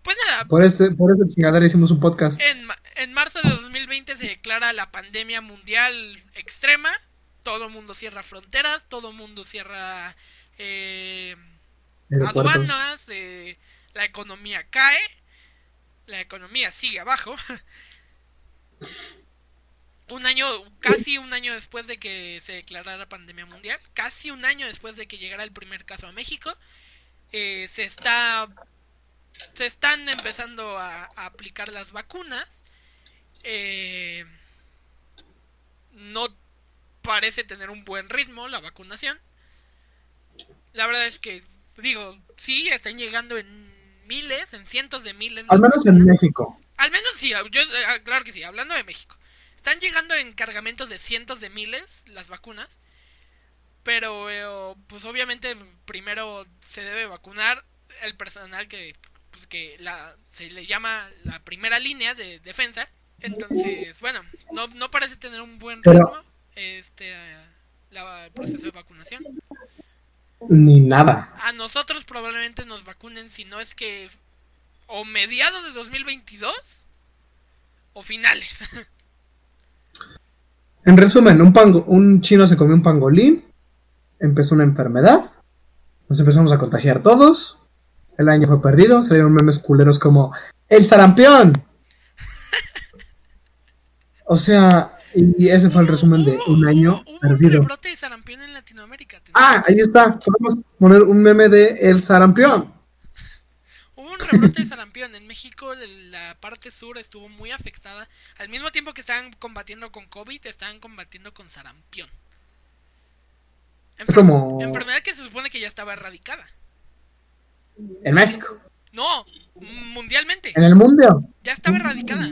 Pues nada, por este, por esta chingadera hicimos un podcast. en, en marzo de 2020 se declara la pandemia mundial extrema. Todo mundo cierra fronteras, todo mundo cierra eh. Aduanas, eh, la economía cae, la economía sigue abajo. [laughs] un año, casi un año después de que se declarara pandemia mundial, casi un año después de que llegara el primer caso a México, eh, se está, se están empezando a, a aplicar las vacunas. Eh, no parece tener un buen ritmo la vacunación. La verdad es que, digo, sí, están llegando en miles, en cientos de miles. Al menos en. México. Al menos sí, yo, eh, claro que sí, hablando de México. Están llegando en cargamentos de cientos de miles las vacunas. Pero, eh, pues obviamente, primero se debe vacunar el personal que, pues, que la, se le llama la primera línea de defensa. Entonces, bueno, no, no parece tener un buen Pero- ritmo este, la- el proceso de vacunación. Ni nada. A nosotros probablemente nos vacunen si no es que o mediados de 2022 o finales. En resumen, un, pango, un chino se comió un pangolín, empezó una enfermedad, nos empezamos a contagiar todos, el año fue perdido, salieron memes culeros como ¡El sarampión! [laughs] O sea, y ese fue el resumen de un año hubo- hubo un perdido. rebrote de sarampión en Latinoamérica. ¿te Ah, ahí está, podemos poner un meme de El sarampión. [laughs] Hubo un rebrote de sarampión. En México la parte sur estuvo muy afectada. Al mismo tiempo que estaban combatiendo con COVID, estaban combatiendo con sarampión. Es como Enfermedad que se supone que ya estaba erradicada. en México, No, mundialmente. en el mundo. Ya estaba erradicada.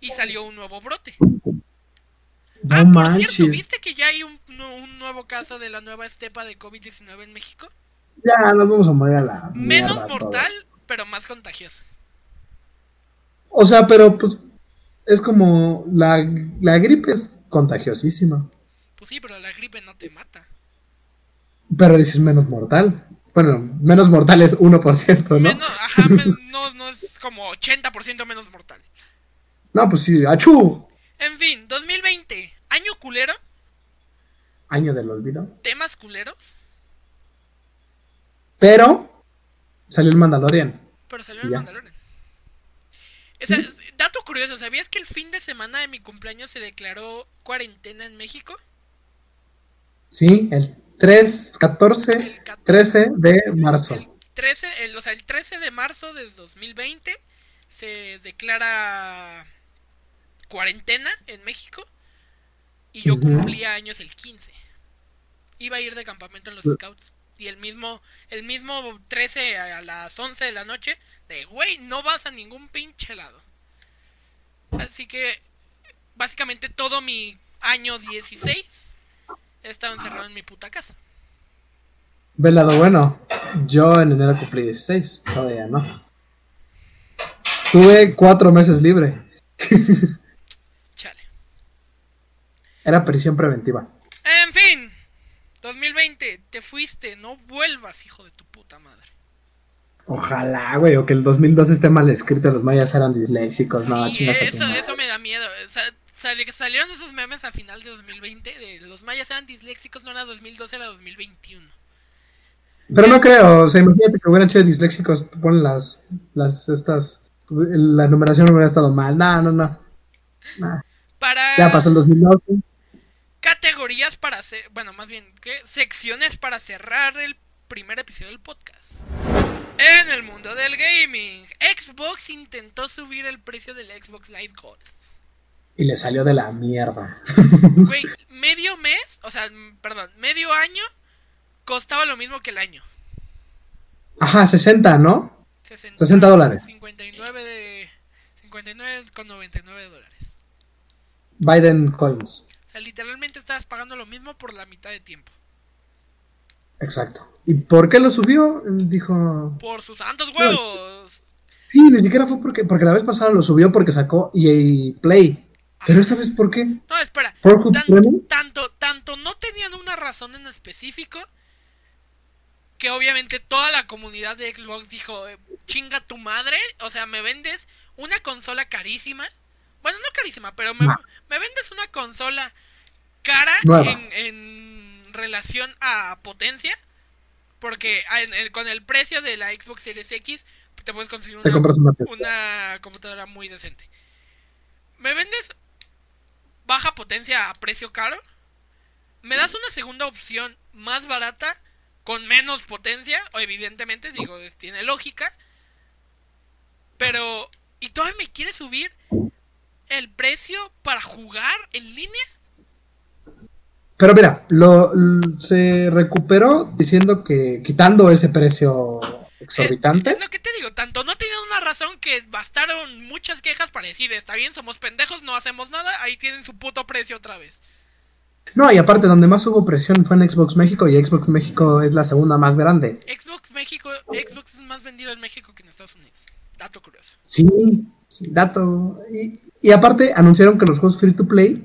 Y salió un nuevo brote. No ah, por cierto, ¿viste que ya hay un, nu- un nuevo caso de la nueva estepa de COVID-19 en México? Ya nos vamos a morir a la. Menos mierda mortal, todos. pero más contagiosa. O sea, pero pues es como la, la gripe es contagiosísima. Pues sí, pero la gripe no te mata. Pero dices menos mortal. Bueno, menos mortal es 1%, ¿no? Menos, ajá, men- no, no es como 80% menos mortal. No, pues sí, achú. En fin, 2020, año culero, Año del olvido. temas culeros, Pero salió el Mandalorian. pero salió el Ya. Mandalorian. O sea, dato curioso, ¿sabías que el fin de semana de mi cumpleaños se declaró cuarentena en México? Sí, el 3, 14, El 14 13 de marzo. El 13, el, o sea, el 13 de marzo de 2020 se declara cuarentena en México y yo cumplía años el 15. Iba a ir de campamento en los scouts y el mismo el mismo 13 a las 11 de la noche de güey, no vas a ningún pinche lado. Así que básicamente todo mi año 16 he estado encerrado en mi puta casa. Velado, bueno, yo en enero cumplí 16, todavía no. Tuve cuatro meses libre. [laughs] Era prisión preventiva. En fin, fuiste, no vuelvas, hijo de tu puta madre. Ojalá, güey, o que el 2012 esté mal escrito, los mayas eran disléxicos, no, Sí, tu eso, eso me da miedo. O sea, sali- salieron esos memes a final de 2020 de los mayas eran disléxicos, no era 2012, era 2021. Pero no creo, o sea, imagínate que hubieran sido disléxicos, ponen las, las, estas, la numeración hubiera estado mal, no, no, no. Nah, Para Ya pasó el 2012. Categorías para hacer, bueno, más bien, ¿qué? Secciones para cerrar el primer episodio del podcast. En el mundo del gaming, Xbox intentó subir el precio del Xbox Live Gold. Y le salió de la mierda. Güey, medio mes, o sea, perdón, medio año costaba lo mismo que el año. Ajá, 60, ¿no? 60, 60 dólares. 59 de 59 con 99 dólares. Biden Coins. O sea, literalmente estabas pagando lo mismo por la mitad de tiempo. Exacto. ¿Y por qué lo subió? Dijo. Por sus santos huevos. Sí, ni siquiera fue porque. Porque la vez pasada lo subió porque sacó EA Play. Pero esta vez, ¿por qué? No, espera. ¿Pornhub Tan- tanto, tanto no tenían una razón en específico que obviamente toda la comunidad de Xbox dijo, eh, chinga tu madre, o sea, me vendes una consola carísima. Bueno, no carísima, pero me, No. me vendes una consola cara en, en relación a potencia. Porque en- en- con el precio de la Xbox Series X te puedes conseguir una, una una computadora muy decente. ¿Me vendes baja potencia a precio caro? ¿Me das una segunda opción más barata con menos potencia? O evidentemente, digo, tiene lógica. Pero, ¿y todavía me quieres subir el precio para jugar en línea? Pero mira, lo, se recuperó diciendo que quitando ese precio exorbitante. Es, es lo que te digo, tanto no tenían una razón que bastaron muchas quejas para decir, está bien, somos pendejos, no hacemos nada, ahí tienen su puto precio otra vez. No, y aparte, donde más hubo presión fue en Xbox México y Xbox México es la segunda más grande. Xbox México, Xbox es más vendido en México que en Estados Unidos. Dato curioso. Sí, dato. Y, y aparte, anunciaron que los juegos free to play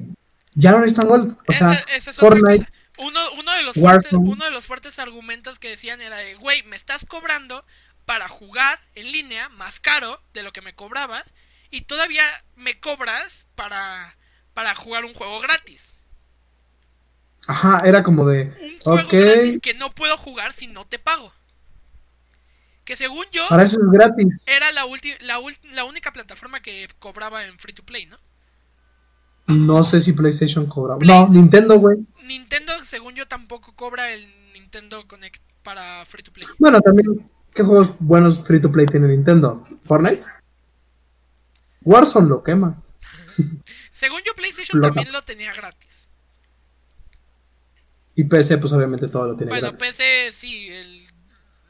ya no están gold. O sea, Esa- esa es otra Fortnite. Uno, uno, de los fuertes, uno de los fuertes argumentos que decían era de, güey, me estás cobrando para jugar en línea más caro de lo que me cobrabas y todavía me cobras para, para jugar un juego gratis. Ajá, era como de. Un juego gratis que no puedo jugar si no te pago. Que según yo para eso es gratis. era la, la, la única plataforma que cobraba en free to play, ¿no? No sé si PlayStation cobra. Play- No, Nintendo, güey. Nintendo, según yo, tampoco cobra el Nintendo Connect para free to play. Bueno, también, ¿qué juegos buenos free to play tiene Nintendo? ¿Fortnite? Warzone lo quema. [laughs] Según yo, PlayStation también lo tenía gratis. Y PC, pues obviamente todo lo tiene Bueno, gratis. PC sí, el,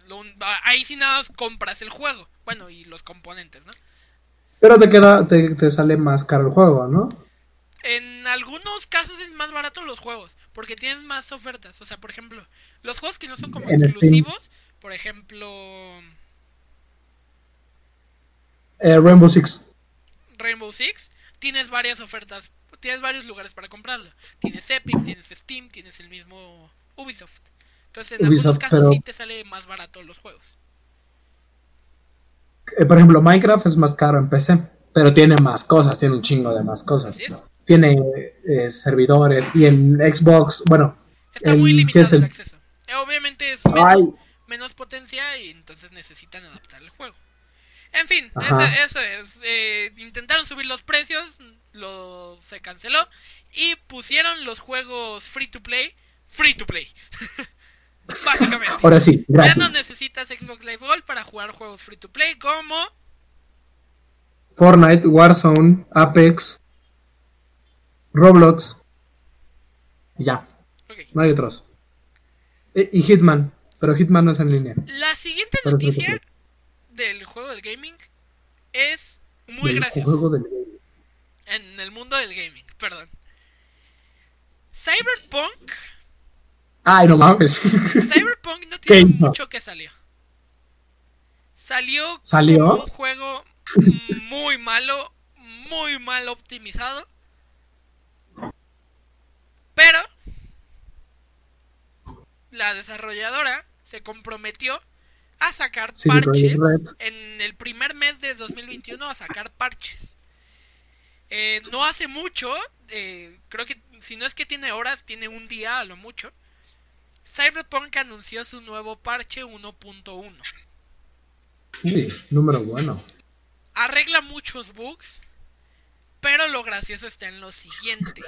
lo- ahí sí nada más compras el juego. Bueno, y los componentes, ¿no? Pero te queda, te, te sale más caro el juego, ¿no? En algunos casos es más barato los juegos, porque tienes más ofertas. O sea, por ejemplo, los juegos que no son como En Steam. exclusivos, por ejemplo, Eh, Rainbow Six. Rainbow Six, tienes varias ofertas, tienes varios lugares para comprarlo. Tienes Epic, tienes Steam, tienes el mismo Ubisoft. Entonces, en algunos casos pero- sí te sale más barato los juegos. Eh, por ejemplo, Minecraft es más caro en PC, pero tiene más cosas, tiene un chingo de más cosas. Tiene eh, servidores y en Xbox, bueno, Está el- muy ¿qué limitado es el el- acceso. Eh, Obviamente es menos, menos potencia y entonces necesitan adaptar el juego. En fin, ese- eso es. intentaron subir los precios, lo se canceló y pusieron los juegos free to play, free to play. [laughs] Básicamente. ahora sí, Ya gratis. no necesitas Xbox Live Gold para jugar juegos free to play como Fortnite, Warzone, Apex, Roblox. Ya, Ok. no hay otros. Eh, y Hitman, pero Hitman no es en línea. La siguiente Pero noticia del juego del gaming es muy Del graciosa. juego del- En el mundo del gaming, perdón. Cyberpunk Ay, no mames. Cyberpunk no [laughs] ¿Qué tiene mucho que salió. Salió, ¿Salió? como un juego muy malo, muy mal optimizado. Pero la desarrolladora se comprometió a sacar parches en el primer mes de 2021 a sacar parches. Eh, no hace mucho, eh, creo que si no es que tiene horas, tiene un día a lo mucho. Cyberpunk anunció su nuevo parche 1.1. Uy, número bueno. Arregla muchos bugs, pero lo gracioso está en lo siguiente.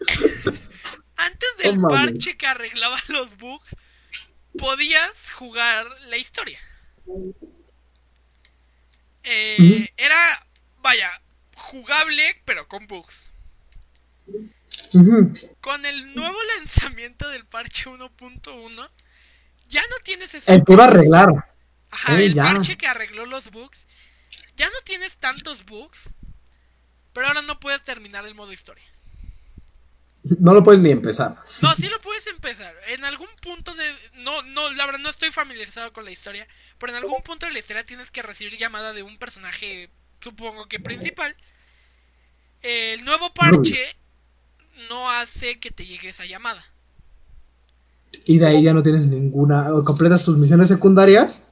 [laughs] Antes del parche que arreglaba los bugs, podías jugar la historia. Eh. Era, vaya, jugable, pero con bugs. Con el nuevo lanzamiento del parche 1.1, ya no tienes esos El bugs. arreglar. Ajá, Eh, el ya. parche que arregló los bugs. Ya no tienes tantos bugs. Pero ahora no puedes terminar el modo historia. No lo puedes ni empezar. No, sí lo puedes empezar. En algún punto de. No, no, la verdad no estoy familiarizado con la historia. Pero en algún punto de la historia tienes que recibir llamada de un personaje, supongo que principal. El nuevo parche no hace que te llegue esa llamada. Y de ahí ya no tienes ninguna. completas tus misiones secundarias.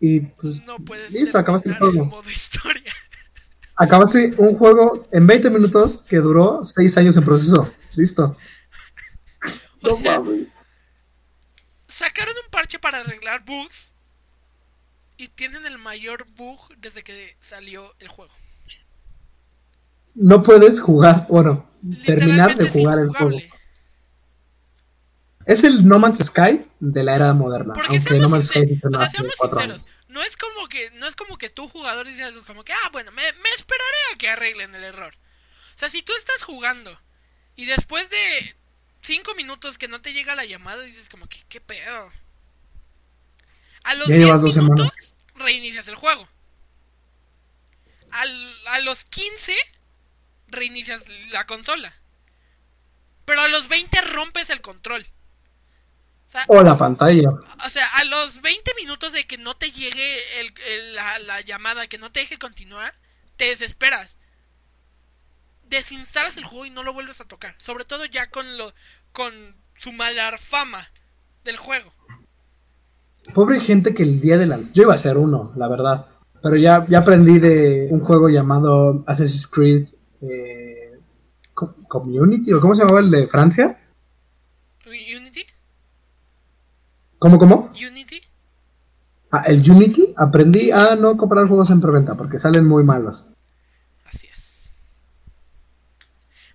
Y pues No puedes Listo, acabaste el juego. modo historia. [laughs] acabaste un juego en 20 minutos que duró 6 años en proceso. Listo. [laughs] O No sea, mames. sacaron un parche para arreglar bugs y tienen el mayor bug desde que salió el juego. No puedes jugar. Bueno, terminar de jugar el juego. Es el No Man's Sky de la era moderna. Porque aunque No Man's Sky se o sea, seamos sinceros, años. no es como que no es como que tú jugador dices algo como que ah bueno me, me esperaré a que arreglen el error. O sea, si tú estás jugando y después de cinco minutos que no te llega la llamada dices como que qué pedo. A los Ya 10 llevas dos minutos semanas. reinicias el juego. Al- a los 15 reinicias la consola. Pero a los 20 rompes el control. O sea, O la pantalla. o sea, a los 20 minutos de que no te llegue el- el- la, la llamada, que no te deje continuar, te desesperas. Desinstalas el juego y no lo vuelves a tocar. Sobre todo ya con lo con su mala fama del juego. Pobre gente que el día de la... Yo iba a ser uno, la verdad. Pero ya, ya aprendí de un juego llamado Assassin's Creed eh, Co- Community, o cómo se llamaba el de Francia. Unity, ¿Cómo, cómo? Unity. Ah, el Unity. Aprendí a no comprar juegos en preventa porque salen muy malos. Así es.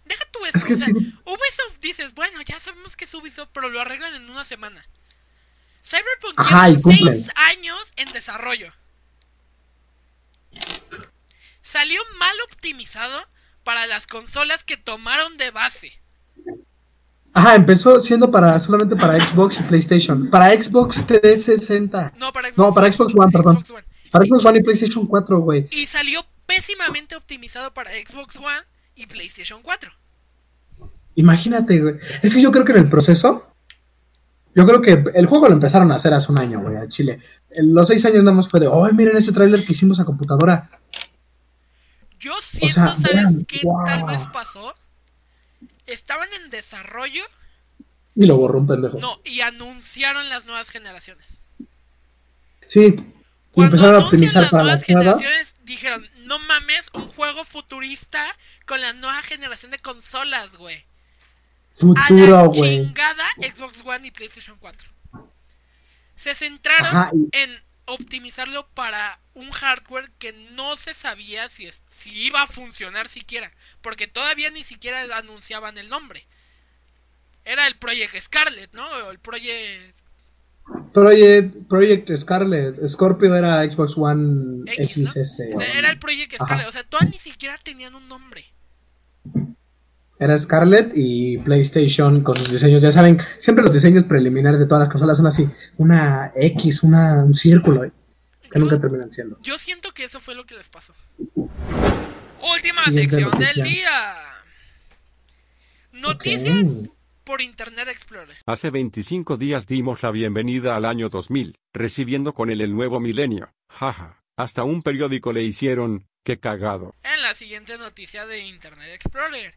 Deja tú eso. Es que o sea, sí. Ubisoft dices, bueno, ya sabemos que es Ubisoft, pero lo arreglan en una semana. Cyberpunk Ajá, lleva y cumplen. 6 años en desarrollo. Salió mal optimizado para las consolas que tomaron de base. Ajá, empezó siendo para solamente para Xbox y PlayStation. Para Xbox 360. No, para Xbox No, para Xbox One, perdón. Xbox One. Para Xbox One y PlayStation 4, güey. Y salió pésimamente optimizado para Xbox One y PlayStation 4. Imagínate, güey. Es que yo creo que en el proceso. Yo creo que el juego lo empezaron a hacer hace un año, güey, a Chile. En los seis años nada más fue de, ¡ay, miren ese tráiler que hicimos a computadora! Yo siento, sea, ¿sabes vean, qué wow. tal vez pasó? Estaban en desarrollo, Y lo borró un pendejo. no, y anunciaron las nuevas generaciones. Sí. Cuando empezaron a anuncian optimizar las para nuevas generaciones, dijeron, no mames, un juego futurista con la nueva generación de consolas, güey. Futuro, güey. chingada Xbox One y PlayStation 4. Se centraron Ajá, en optimizarlo para un hardware que no se sabía si, es- si iba a funcionar siquiera. Porque todavía ni siquiera anunciaban el nombre. Era el Project Scarlet, ¿no? El Project Project, Project Scarlet. Scorpio era Xbox One X, ¿no? XS. o- Era el Project Ajá. Scarlet. O sea, todavía ni siquiera tenían un nombre. Era Scarlet y PlayStation con sus diseños. Ya saben, siempre los diseños preliminares de todas las consolas son así: una X, una, un círculo, que nunca Yo- terminan siendo. Yo siento que eso fue lo que les pasó. Última sección del día. Noticias por Internet Explorer. Hace 25 días dimos la bienvenida al año 2000, recibiendo con él el nuevo milenio. Jaja, hasta un periódico le hicieron, qué cagado. En la siguiente noticia de Internet Explorer.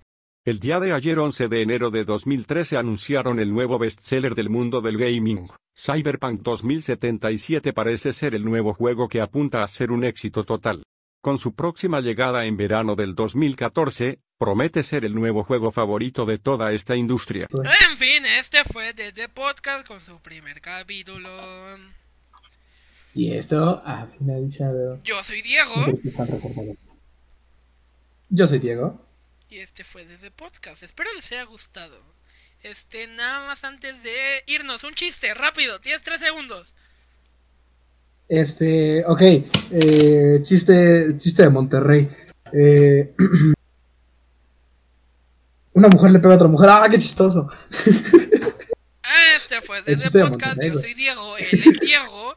El día de ayer 11 de enero de 2013 anunciaron el nuevo bestseller del mundo del gaming. Cyberpunk 2077 parece ser el nuevo juego que apunta a ser un éxito total. Con su próxima llegada en verano del 2014, promete ser el nuevo juego favorito de toda esta industria. En fin, este fue desde podcast con su primer capítulo. Y esto ha finalizado. Yo soy Diego. Yo soy Diego. Y este fue desde podcast. Espero les haya gustado. Este, nada más antes de irnos, un chiste, rápido, tienes tres segundos. Este, ok, eh, chiste, chiste de Monterrey. Eh, [clears throat] una mujer le pega a otra mujer, ¡ah, qué chistoso! Este fue desde podcast, yo soy Diego, él es Diego.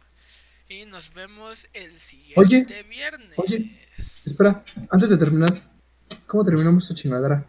Y nos vemos el [laughs] siguiente oye, viernes. Oye, espera, antes de terminar, ¿cómo terminamos esta chingadera?